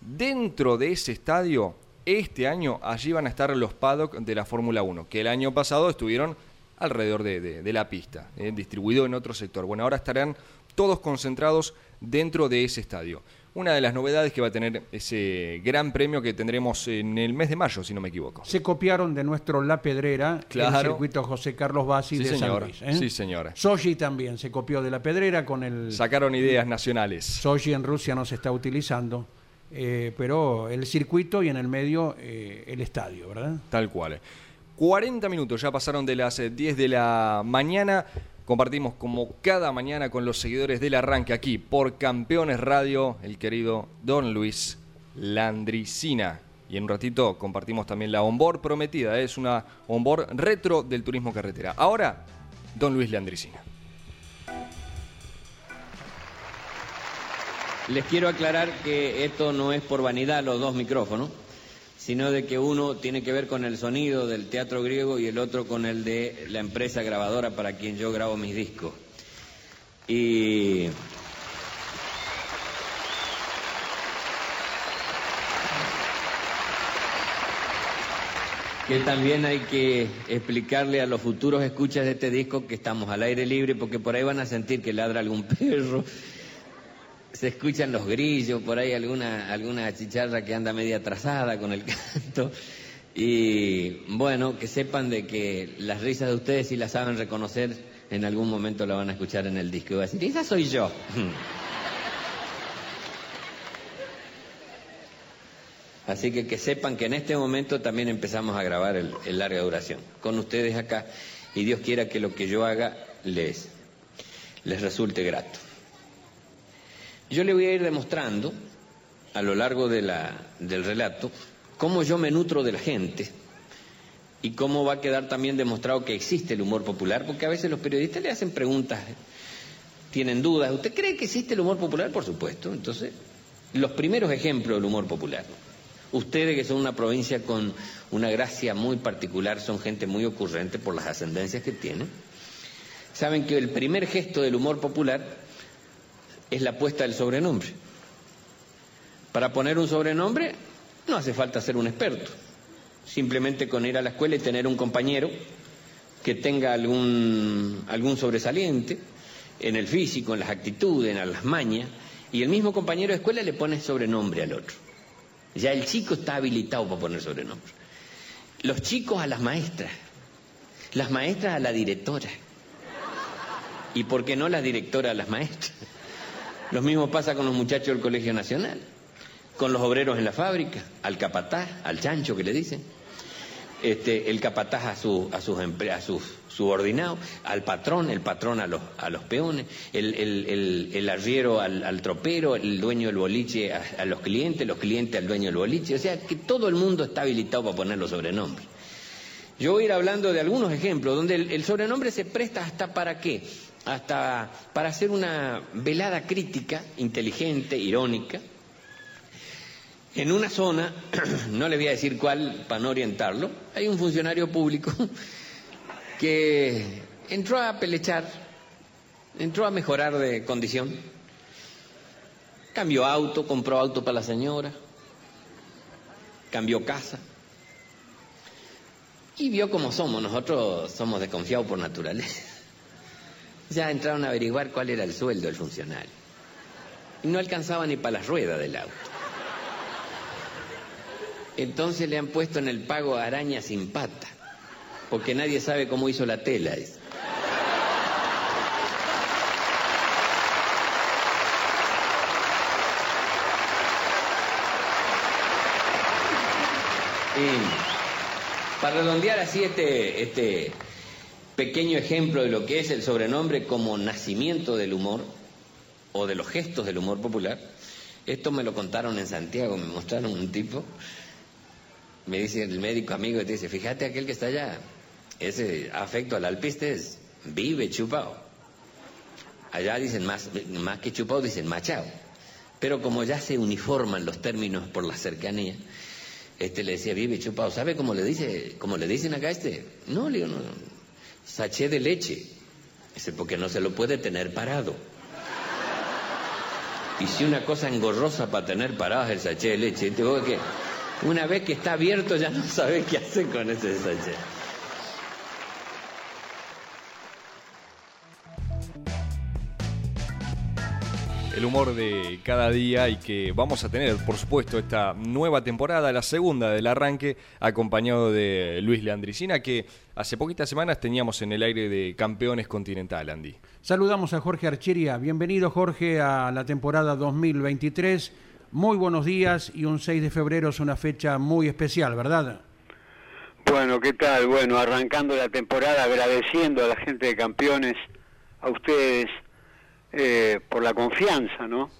[SPEAKER 4] dentro de ese estadio, este año, allí van a estar los paddock de la Fórmula 1, que el año pasado estuvieron alrededor de, la pista, eh, distribuido en otro sector. Bueno, ahora estarán todos concentrados dentro de ese estadio. Una de las novedades que va a tener ese gran premio que tendremos en el mes de mayo, si no me equivoco.
[SPEAKER 3] Se copiaron de nuestro La Pedrera, el
[SPEAKER 4] Claro.
[SPEAKER 3] circuito José Carlos Bassi
[SPEAKER 4] Sí,
[SPEAKER 3] de
[SPEAKER 4] señor.
[SPEAKER 3] San Luis. ¿eh?
[SPEAKER 4] Sí, señor.
[SPEAKER 3] Sochi también se copió de La Pedrera con el...
[SPEAKER 4] Sacaron ideas nacionales.
[SPEAKER 3] Sochi en Rusia no se está utilizando, eh, pero el circuito y en el medio eh, el estadio, ¿verdad?
[SPEAKER 4] Tal cual. 40 minutos ya pasaron de las eh, 10 de la mañana. Compartimos como cada mañana con los seguidores del arranque aquí por Campeones Radio, el querido Don Luis Landricina. Y en un ratito compartimos también la onboard prometida. Es una onboard retro del turismo carretera. Ahora, Don Luis Landricina.
[SPEAKER 6] Les quiero aclarar que esto no es por vanidad los dos micrófonos, sino de que uno tiene que ver con el sonido del teatro griego y el otro con el de la empresa grabadora para quien yo grabo mis discos. Y que también hay que explicarle a los futuros escuchas de este disco que estamos al aire libre porque por ahí van a sentir que ladra algún perro, se escuchan los grillos, por ahí alguna, alguna chicharra que anda media atrasada con el canto. Y bueno, que sepan de que las risas de ustedes si las saben reconocer, en algún momento la van a escuchar en el disco y va a decir, esa soy yo. Así que que sepan que en este momento también empezamos a grabar el, larga duración con ustedes acá y Dios quiera que lo que yo haga les, les resulte grato. Yo le voy a ir demostrando a lo largo de la, del relato cómo yo me nutro de la gente y cómo va a quedar también demostrado que existe el humor popular, porque a veces los periodistas le hacen preguntas, tienen dudas. ¿Usted cree que existe el humor popular? Por supuesto. Entonces, los primeros ejemplos del humor popular. Ustedes que son una provincia con una gracia muy particular, son gente muy ocurrente por las ascendencias que tienen, saben que el primer gesto del humor popular es la puesta del sobrenombre. Para poner un sobrenombre no hace falta ser un experto, simplemente con ir a la escuela y tener un compañero que tenga algún, algún sobresaliente en el físico, en las actitudes, en las mañas, y el mismo compañero de escuela le pone sobrenombre al otro. Ya el chico está habilitado para poner sobrenombre. Los chicos a las maestras, las maestras a la directora. Y por qué no la directora a las maestras. Lo mismo pasa con los muchachos del Colegio Nacional, con los obreros en la fábrica, al capataz, al chancho que le dicen. Este, el capataz a, su, a, sus, a sus subordinados, al patrón, el patrón a los, a los peones, el, el, el, arriero al, tropero, el dueño del boliche a, los clientes, los clientes al dueño del boliche. O sea, que todo el mundo está habilitado para poner los sobrenombres. Yo voy a ir hablando de algunos ejemplos donde el, sobrenombre se presta hasta para qué, hasta para hacer una velada crítica, inteligente, irónica. En una zona, no le voy a decir cuál para no orientarlo, hay un funcionario público que entró a pelechar, entró a mejorar de condición, cambió auto, compró auto para la señora, cambió casa y vio cómo somos, nosotros somos desconfiados por naturaleza. Ya entraron a averiguar cuál era el sueldo del funcionario. Y no alcanzaba ni para las ruedas del auto. Entonces le han puesto en el pago araña sin pata porque nadie sabe cómo hizo la tela. Y para redondear así este, este pequeño ejemplo de lo que es el sobrenombre como nacimiento del humor o de los gestos del humor popular, esto me lo contaron en Santiago, me mostraron un tipo, me dice el médico amigo, te dice, fíjate aquel que está allá, ese afecto al alpiste es vive chupado. Allá dicen más, más que chupado, dicen machado. Pero como ya se uniforman los términos por la cercanía, este le decía vive chupado. ¿Sabe cómo le dice, cómo le dicen acá este? No, le digo, no, Saché de leche. Dice, porque no se lo puede tener parado. Y si una cosa engorrosa para tener parado es el sachet de leche, te que una vez que está abierto ya no sabe qué hacer con ese sachet.
[SPEAKER 4] El humor de cada día y que vamos a tener, por supuesto, esta nueva temporada, la segunda del arranque, acompañado de Luis Leandricina, que hace poquitas semanas teníamos en el aire de Campeones Continental, Andy.
[SPEAKER 3] Saludamos a Jorge Archeria. Bienvenido, Jorge, a la temporada 2023. Muy buenos días y un 6 de febrero es una fecha muy especial, ¿verdad?
[SPEAKER 7] Bueno, ¿qué tal? Bueno, arrancando la temporada agradeciendo a la gente de Campeones, a ustedes, eh, por la confianza, ¿no?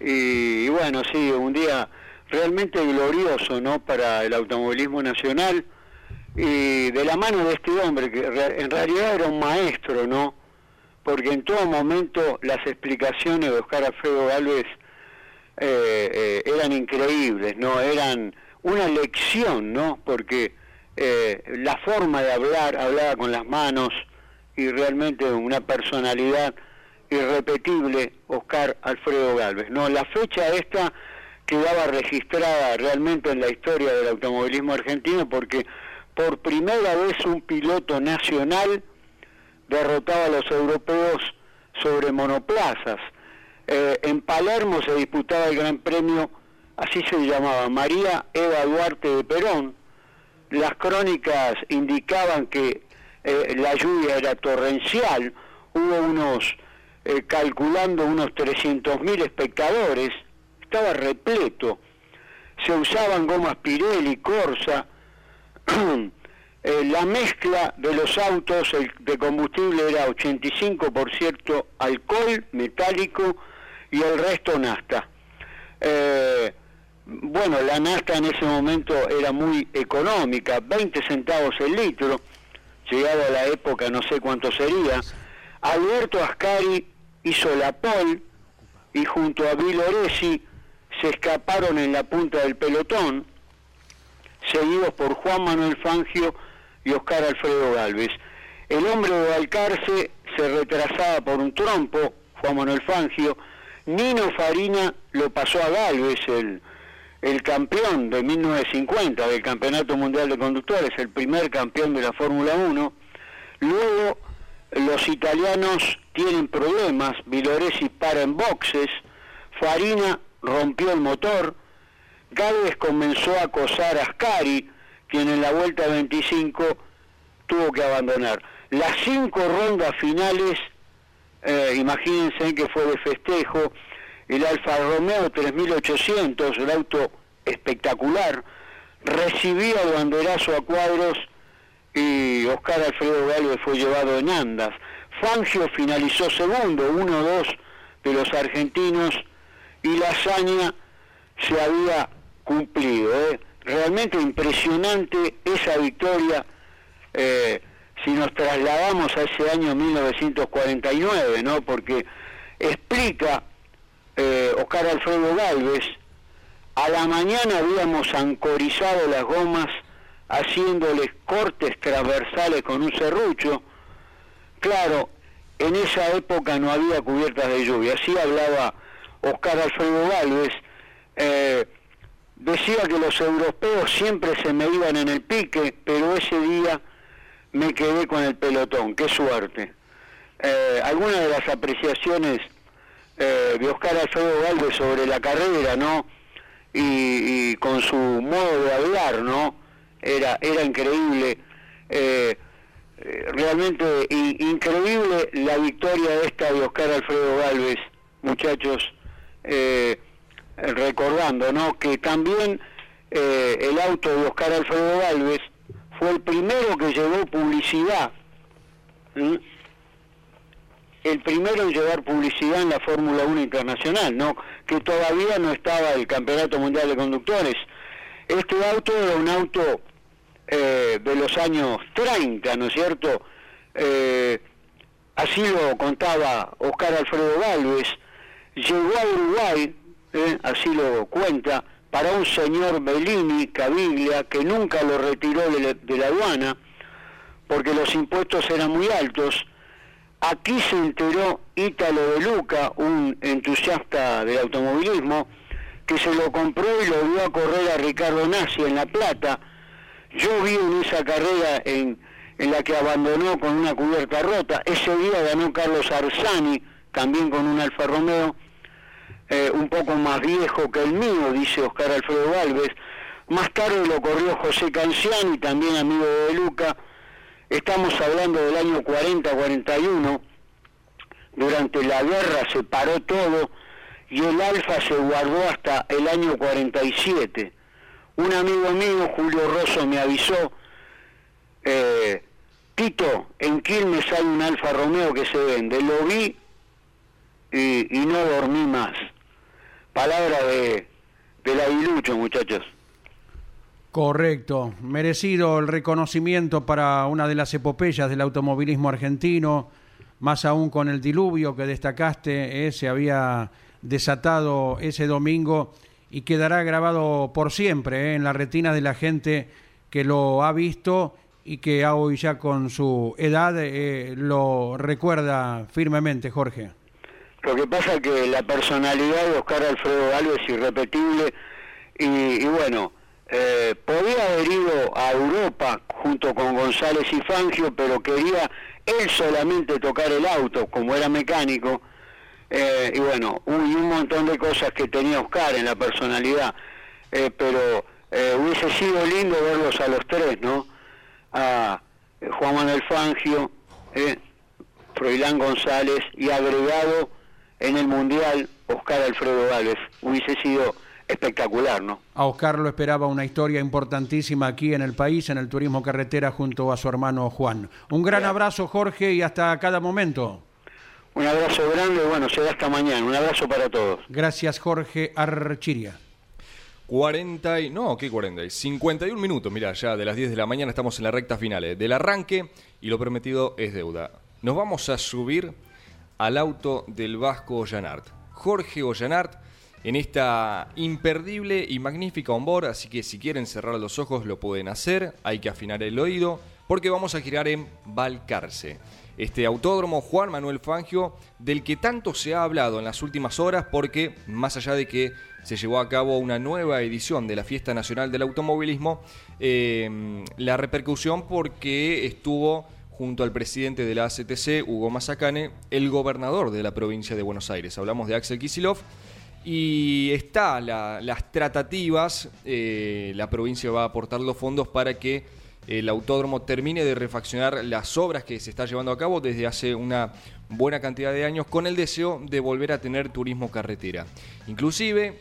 [SPEAKER 7] Y, bueno, sí, un día realmente glorioso, ¿no? Para el automovilismo nacional y de la mano de este hombre que en realidad era un maestro, ¿no? Porque en todo momento las explicaciones de Oscar Alfredo Galvez eh, eh, eran increíbles, ¿no? Eran una lección, ¿no? Porque eh, la forma de hablar, hablaba con las manos y realmente una personalidad irrepetible, Oscar Alfredo Galvez. No, la fecha esta quedaba registrada realmente en la historia del automovilismo argentino porque por primera vez un piloto nacional derrotaba a los europeos sobre monoplazas. Eh, en Palermo se disputaba el Gran Premio, así se llamaba, María Eva Duarte de Perón. Las crónicas indicaban que eh, la lluvia era torrencial, hubo unos, eh, calculando unos 300.000 espectadores, estaba repleto. Se usaban gomas Pirelli, Corsa, la mezcla de los autos de combustible era 85% alcohol metálico y el resto nasta. Eh, bueno, la nasta en ese momento era muy económica, 20 centavos el litro, llegado a la época no sé cuánto sería. Alberto Ascari hizo la pole y junto a Bill Oresi se escaparon en la punta del pelotón, seguidos por Juan Manuel Fangio y Oscar Alfredo Galvez. El hombre de Alcarce se retrasaba por un trompo, Juan Manuel Fangio, Nino Farina lo pasó a Galvez, el, el campeón de 1950 del Campeonato Mundial de Conductores, el primer campeón de la Fórmula 1. Luego los italianos tienen problemas, Viloresi para en boxes, Farina rompió el motor, Galvez comenzó a acosar a Ascari, quien en la vuelta 25 tuvo que abandonar. Las cinco rondas finales eh, imagínense que fue de festejo, el Alfa Romeo 3800, el auto espectacular, recibía el banderazo a cuadros y Oscar Alfredo Galvez fue llevado en andas. Fangio finalizó segundo, uno dos de los argentinos y la hazaña se había cumplido. ¿eh? Realmente impresionante esa victoria. Eh, si nos trasladamos a ese año 1949, ¿no? Porque explica eh, Oscar Alfredo Galvez, a la mañana habíamos ancorizado las gomas haciéndoles cortes transversales con un serrucho. Claro, en esa época no había cubiertas de lluvia, así hablaba Oscar Alfredo Galvez. Eh, decía que los europeos siempre se me iban en el pique, pero ese día me quedé con el pelotón, qué suerte. Eh, algunas de las apreciaciones eh, de Oscar Alfredo Galvez sobre la carrera, ¿no? Y, con su modo de hablar, ¿no? Era, era increíble. Eh, realmente increíble la victoria esta de Oscar Alfredo Galvez, muchachos, recordando, ¿no? Que también el auto de Oscar Alfredo Galvez fue el primero que llevó publicidad, el primero en llevar publicidad en la Fórmula 1 internacional, ¿no? que todavía no estaba el Campeonato Mundial de Conductores. Este auto era un auto eh, de los años 30, ¿no es cierto? Eh, así lo contaba Oscar Alfredo Galvez, llegó a Uruguay, ¿eh? así lo cuenta, para un señor Bellini Caviglia que nunca lo retiró de la, aduana porque los impuestos eran muy altos. Aquí se enteró Ítalo de Luca, un entusiasta del automovilismo, que se lo compró y lo dio a correr a Ricardo Nassi en La Plata. Yo vi en esa carrera en, la que abandonó con una cubierta rota. Ese día ganó Carlos Arzani, también con un Alfa Romeo eh, un poco más viejo que el mío, dice Oscar Alfredo Galvez. Más tarde lo corrió José Canciani, también amigo de Luca. Estamos hablando del año 40-41. Durante la guerra se paró todo y el Alfa se guardó hasta el año 47. Un amigo mío, Julio Rosso, me avisó, eh, Tito, en Quilmes hay un Alfa Romeo que se vende. Lo vi y no dormí más palabra de, la aguilucho, muchachos.
[SPEAKER 3] Correcto, merecido el reconocimiento para una de las epopeyas del automovilismo argentino, más aún con el diluvio que destacaste, eh, se había desatado ese domingo y quedará grabado por siempre eh, en la retina de la gente que lo ha visto y que hoy ya con su edad eh, lo recuerda firmemente, Jorge.
[SPEAKER 7] Lo que pasa es que la personalidad de Oscar Alfredo Galvez es irrepetible y, bueno, eh, podía haber ido a Europa junto con González y Fangio, pero quería él solamente tocar el auto, como era mecánico, eh, y bueno, y un montón de cosas que tenía Oscar en la personalidad, eh, pero hubiese sido lindo verlos a los tres, ¿no? A Juan Manuel Fangio, Froilán González y agregado en el Mundial Oscar Alfredo Gálvez. Hubiese sido espectacular, ¿no?
[SPEAKER 3] A Oscar lo esperaba una historia importantísima aquí en el país, en el turismo carretera, junto a su hermano Juan. Un gran abrazo, Jorge, y hasta cada momento.
[SPEAKER 7] Un abrazo grande, bueno, será hasta mañana. Un abrazo para todos.
[SPEAKER 3] Gracias, Jorge Archiria.
[SPEAKER 4] 40 y... No, ¿qué 40? 51 minutos, mira, ya de las 10 de la mañana estamos en la recta final eh, del arranque y lo prometido es deuda. Nos vamos a subir al auto del Vasco Ollanart. Jorge Ollanart en esta imperdible y magnífica onboard, así que si quieren cerrar los ojos lo pueden hacer, hay que afinar el oído, porque vamos a girar en Valcarce. Este autódromo Juan Manuel Fangio, del que tanto se ha hablado en las últimas horas, porque más allá de que se llevó a cabo una nueva edición de la Fiesta Nacional del Automovilismo, eh, la repercusión porque estuvo junto al presidente de la ACTC, Hugo Mazacane, el gobernador de la provincia de Buenos Aires. Hablamos de Axel Kisilov. Y está las tratativas, eh, la provincia va a aportar los fondos para que el autódromo termine de refaccionar las obras que se está llevando a cabo desde hace una buena cantidad de años con el deseo de volver a tener turismo carretera. Inclusive,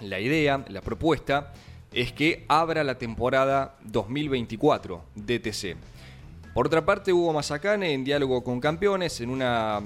[SPEAKER 4] la idea, la propuesta, es que abra la temporada 2024 DTC. Por otra parte, Hugo Mazacane, en diálogo con campeones, en una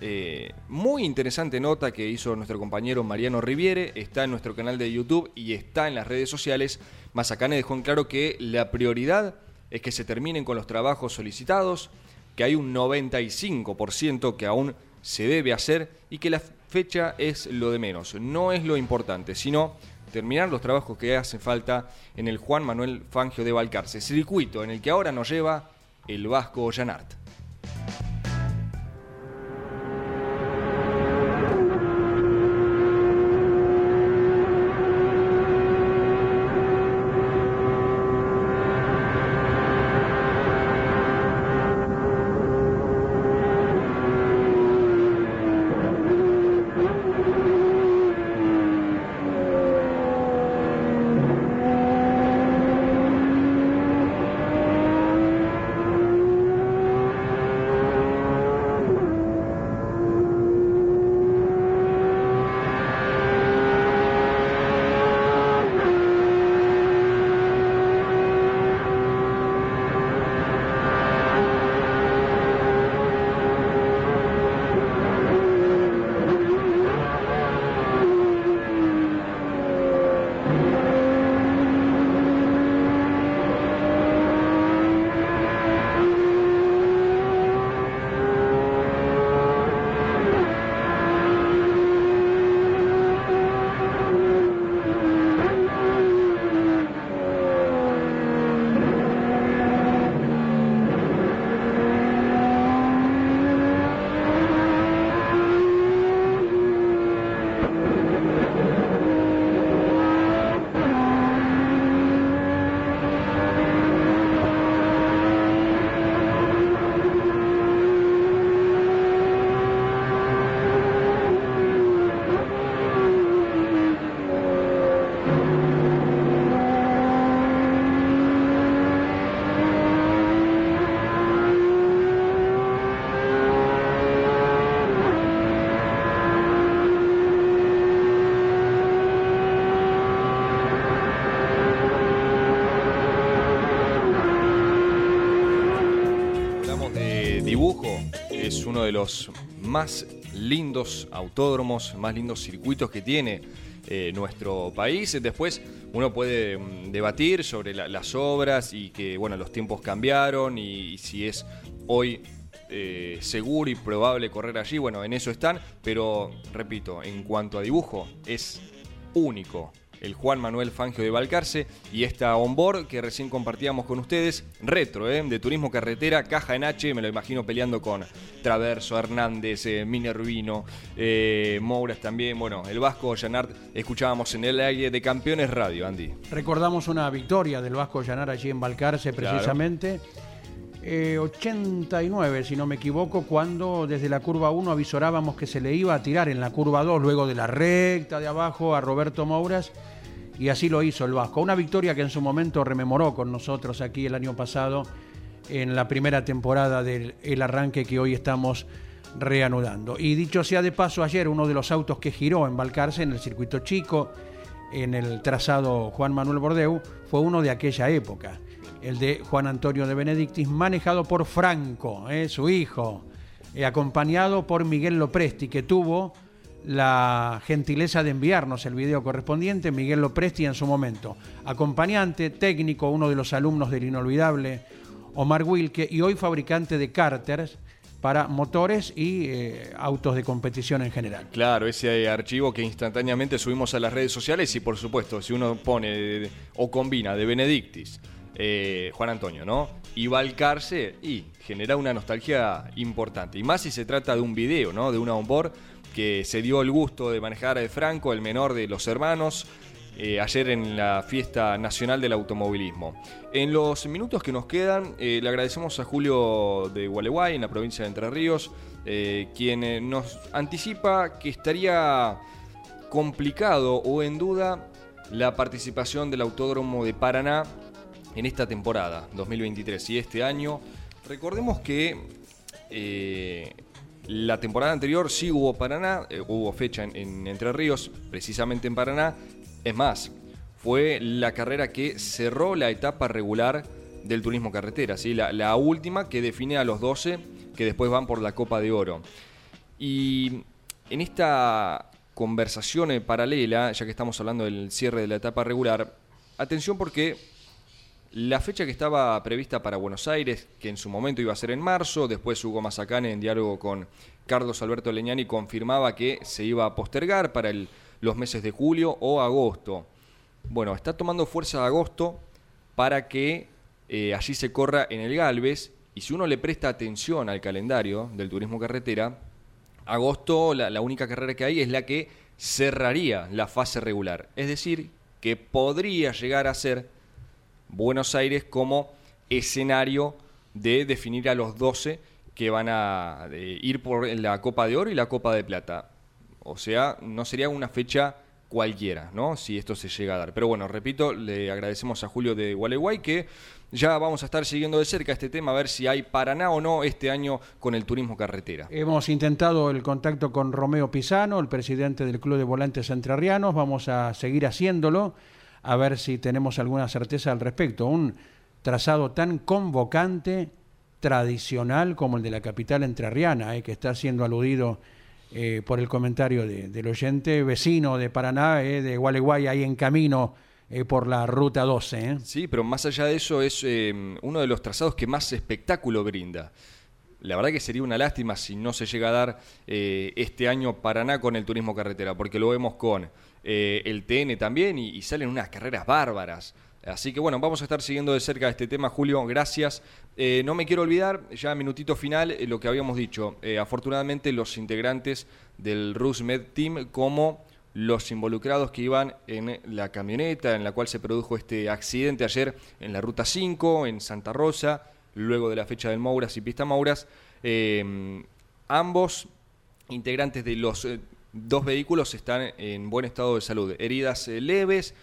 [SPEAKER 4] eh, muy interesante nota que hizo nuestro compañero Mariano Riviere, está en nuestro canal de YouTube y está en las redes sociales, Mazacane dejó en claro que la prioridad es que se terminen con los trabajos solicitados, que hay un 95% que aún se debe hacer y que la fecha es lo de menos, no es lo importante, sino terminar los trabajos que hacen falta en el Juan Manuel Fangio de Valcarce, circuito en el que ahora nos lleva el Vasco Ollanart. Los más lindos autódromos, más lindos circuitos que tiene eh, nuestro país. Después uno puede mm, debatir sobre las obras y que bueno, los tiempos cambiaron y, si es hoy eh, seguro y probable correr allí. Bueno, en eso están, pero repito, en cuanto a dibujo, es único. El Juan Manuel Fangio de Balcarce y esta onboard que recién compartíamos con ustedes, retro, ¿eh? de turismo carretera, caja en H, me lo imagino peleando con Traverso, Hernández, eh, Minervino, eh, Mouras también, bueno, el Vasco Llanart, escuchábamos en el aire de Campeones Radio, Andy.
[SPEAKER 3] Recordamos una victoria del Vasco Llanar allí en Balcarce precisamente. 89, eh, si no me equivoco, cuando desde la curva 1 avisorábamos que se le iba a tirar en la curva 2, luego de la recta de abajo a Roberto Mouras, y así lo hizo el Vasco. Una victoria que en su momento rememoró con nosotros aquí el año pasado, en la primera temporada del arranque que hoy estamos reanudando. Y dicho sea de paso, ayer uno de los autos que giró en Balcarce, en el circuito chico, en el trazado Juan Manuel Bordeu, fue uno de aquella época el de Juan Antonio de Benedictis, manejado por Franco, eh, su hijo, eh, acompañado por Miguel Lopresti, que tuvo la gentileza de enviarnos el video correspondiente, Miguel Lopresti en su momento, acompañante, técnico, uno de los alumnos del inolvidable Omar Wilke y hoy fabricante de cárteres para motores y eh, autos de competición en general.
[SPEAKER 4] Claro, ese archivo que instantáneamente subimos a las redes sociales y por supuesto, si uno pone o combina de Benedictis eh, Juan Antonio, ¿no? Y Balcarce y genera una nostalgia importante. Y más si se trata de un video, ¿no? De una onboard que se dio el gusto de manejar a Franco, el menor de los hermanos, eh, ayer en la fiesta nacional del automovilismo. En los minutos que nos quedan, eh, le agradecemos a Julio de Gualeguay, en la provincia de Entre Ríos, quien nos anticipa que estaría complicado o en duda la participación del Autódromo de Paraná en esta temporada 2023 y este año. Recordemos que eh, la temporada anterior sí hubo Paraná, eh, hubo fecha en, Entre Ríos, precisamente en Paraná. Es más, fue la carrera que cerró la etapa regular del turismo carretera, ¿sí? la, la última que define a los 12 que después van por la Copa de Oro. Y en esta conversación paralela, ya que estamos hablando del cierre de la etapa regular, atención porque la fecha que estaba prevista para Buenos Aires, que en su momento iba a ser en marzo, después Hugo Mazacane en diálogo con Carlos Alberto Leñani confirmaba que se iba a postergar para los meses de julio o agosto. Bueno, está tomando fuerza agosto para que eh, allí se corra en el Galvez y si uno le presta atención al calendario del turismo carretera, agosto la única carrera que hay es la que cerraría la fase regular. Es decir, que podría llegar a ser Buenos Aires como escenario de definir a los 12 que van a ir por la Copa de Oro y la Copa de Plata. O sea, no sería una fecha cualquiera, ¿no? Si esto se llega a dar. Pero bueno, repito, le agradecemos a Julio de Gualeguay que ya vamos a estar siguiendo de cerca este tema, a ver si hay Paraná o no este año con el turismo carretera.
[SPEAKER 3] Hemos intentado el contacto con Romeo Pisano, el presidente del Club de Volantes Entrerrianos, vamos a seguir haciéndolo a ver si tenemos alguna certeza al respecto. Un trazado tan convocante, tradicional como el de la capital entrerriana, eh, que está siendo aludido eh, por el comentario del oyente, vecino de Paraná, eh, de Gualeguay, ahí en camino por la ruta 12.
[SPEAKER 4] Sí, pero más allá de eso es uno de los trazados que más espectáculo brinda. La verdad que sería una lástima si no se llega a dar este año Paraná con el turismo carretera, porque lo vemos con eh, el TN también, y, salen unas carreras bárbaras. Así que bueno, vamos a estar siguiendo de cerca este tema, Julio, gracias. Eh, no me quiero olvidar, ya minutito final, eh, lo que habíamos dicho. afortunadamente los integrantes del RusMed Team como los involucrados que iban en la camioneta en la cual se produjo este accidente ayer en la Ruta 5, en Santa Rosa, luego de la fecha del Mouras y Pista Mouras. ambos integrantes de los Dos vehículos están en buen estado de salud. Heridas eh, leves,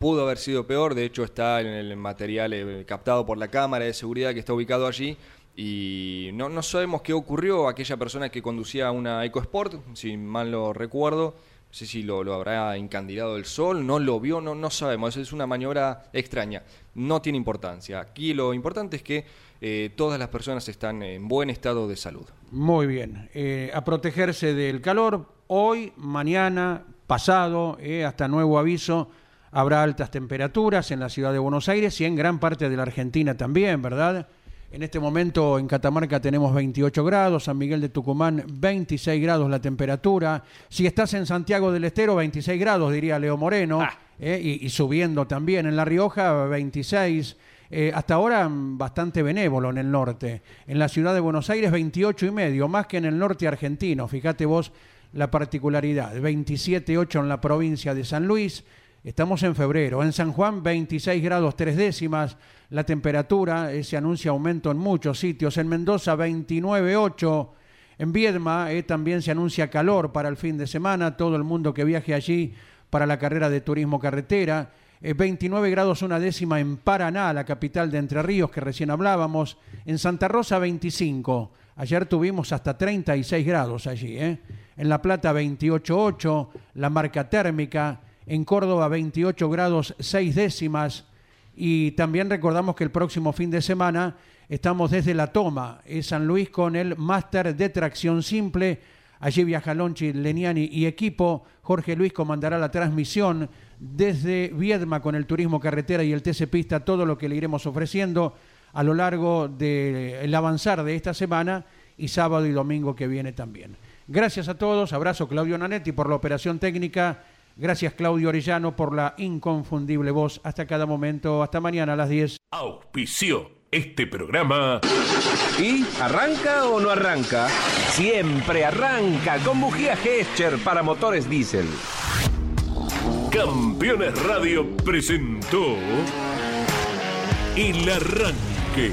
[SPEAKER 4] pudo haber sido peor, de hecho está en el material eh, captado por la cámara de seguridad que está ubicado allí. Y no, no sabemos qué ocurrió aquella persona que conducía una EcoSport, si mal lo recuerdo. Sé si lo, habrá encandilado el sol, no lo vio, no, no sabemos. Es una maniobra extraña. No tiene importancia. Aquí lo importante es que eh, todas las personas están en buen estado de salud.
[SPEAKER 3] Muy bien. a protegerse del calor, Hoy, mañana, pasado, eh, hasta nuevo aviso, habrá altas temperaturas en la ciudad de Buenos Aires y en gran parte de la Argentina también, ¿verdad? En este momento en Catamarca tenemos 28 grados, San Miguel de Tucumán 26 grados la temperatura. Si estás en Santiago del Estero, 26 grados, diría Leo Moreno,
[SPEAKER 4] Ah.
[SPEAKER 3] eh, y, y subiendo también. En La Rioja, 26. Eh, hasta ahora mm, bastante benévolo en el norte. En la ciudad de Buenos Aires, 28 y medio, más que en el norte argentino. Fíjate vos la particularidad. 27,8 en la provincia de San Luis. Estamos en febrero. En San Juan, 26 grados tres décimas. La temperatura, eh, se anuncia aumento en muchos sitios. En Mendoza, 29,8. En Viedma eh, también se anuncia calor para el fin de semana. Todo el mundo que viaje allí para la carrera de turismo carretera. Eh, 29 grados una décima en Paraná, la capital de Entre Ríos que recién hablábamos. En Santa Rosa 25. Ayer tuvimos hasta 36 grados allí. ¿eh? En La Plata 28,8. La marca térmica. En Córdoba 28 grados 6 décimas. Y también recordamos que el próximo fin de semana estamos desde La Toma, en San Luis, con el máster de tracción simple. Allí viaja Lonchi, Leniani y equipo. Jorge Luis comandará la transmisión desde Viedma con el turismo carretera y el TC Pista, todo lo que le iremos ofreciendo a lo largo del avanzar de esta semana y sábado y domingo que viene también. Gracias a todos, abrazo Claudio Nanetti por la operación técnica, gracias Claudio Orellano por la inconfundible voz. Hasta cada momento, hasta mañana a las 10.
[SPEAKER 1] Auspició este programa.
[SPEAKER 8] ¿Y arranca o no arranca? Siempre arranca con bujía Gescher para motores diésel.
[SPEAKER 1] Campeones Radio presentó El Arranque.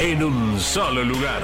[SPEAKER 1] en un solo lugar.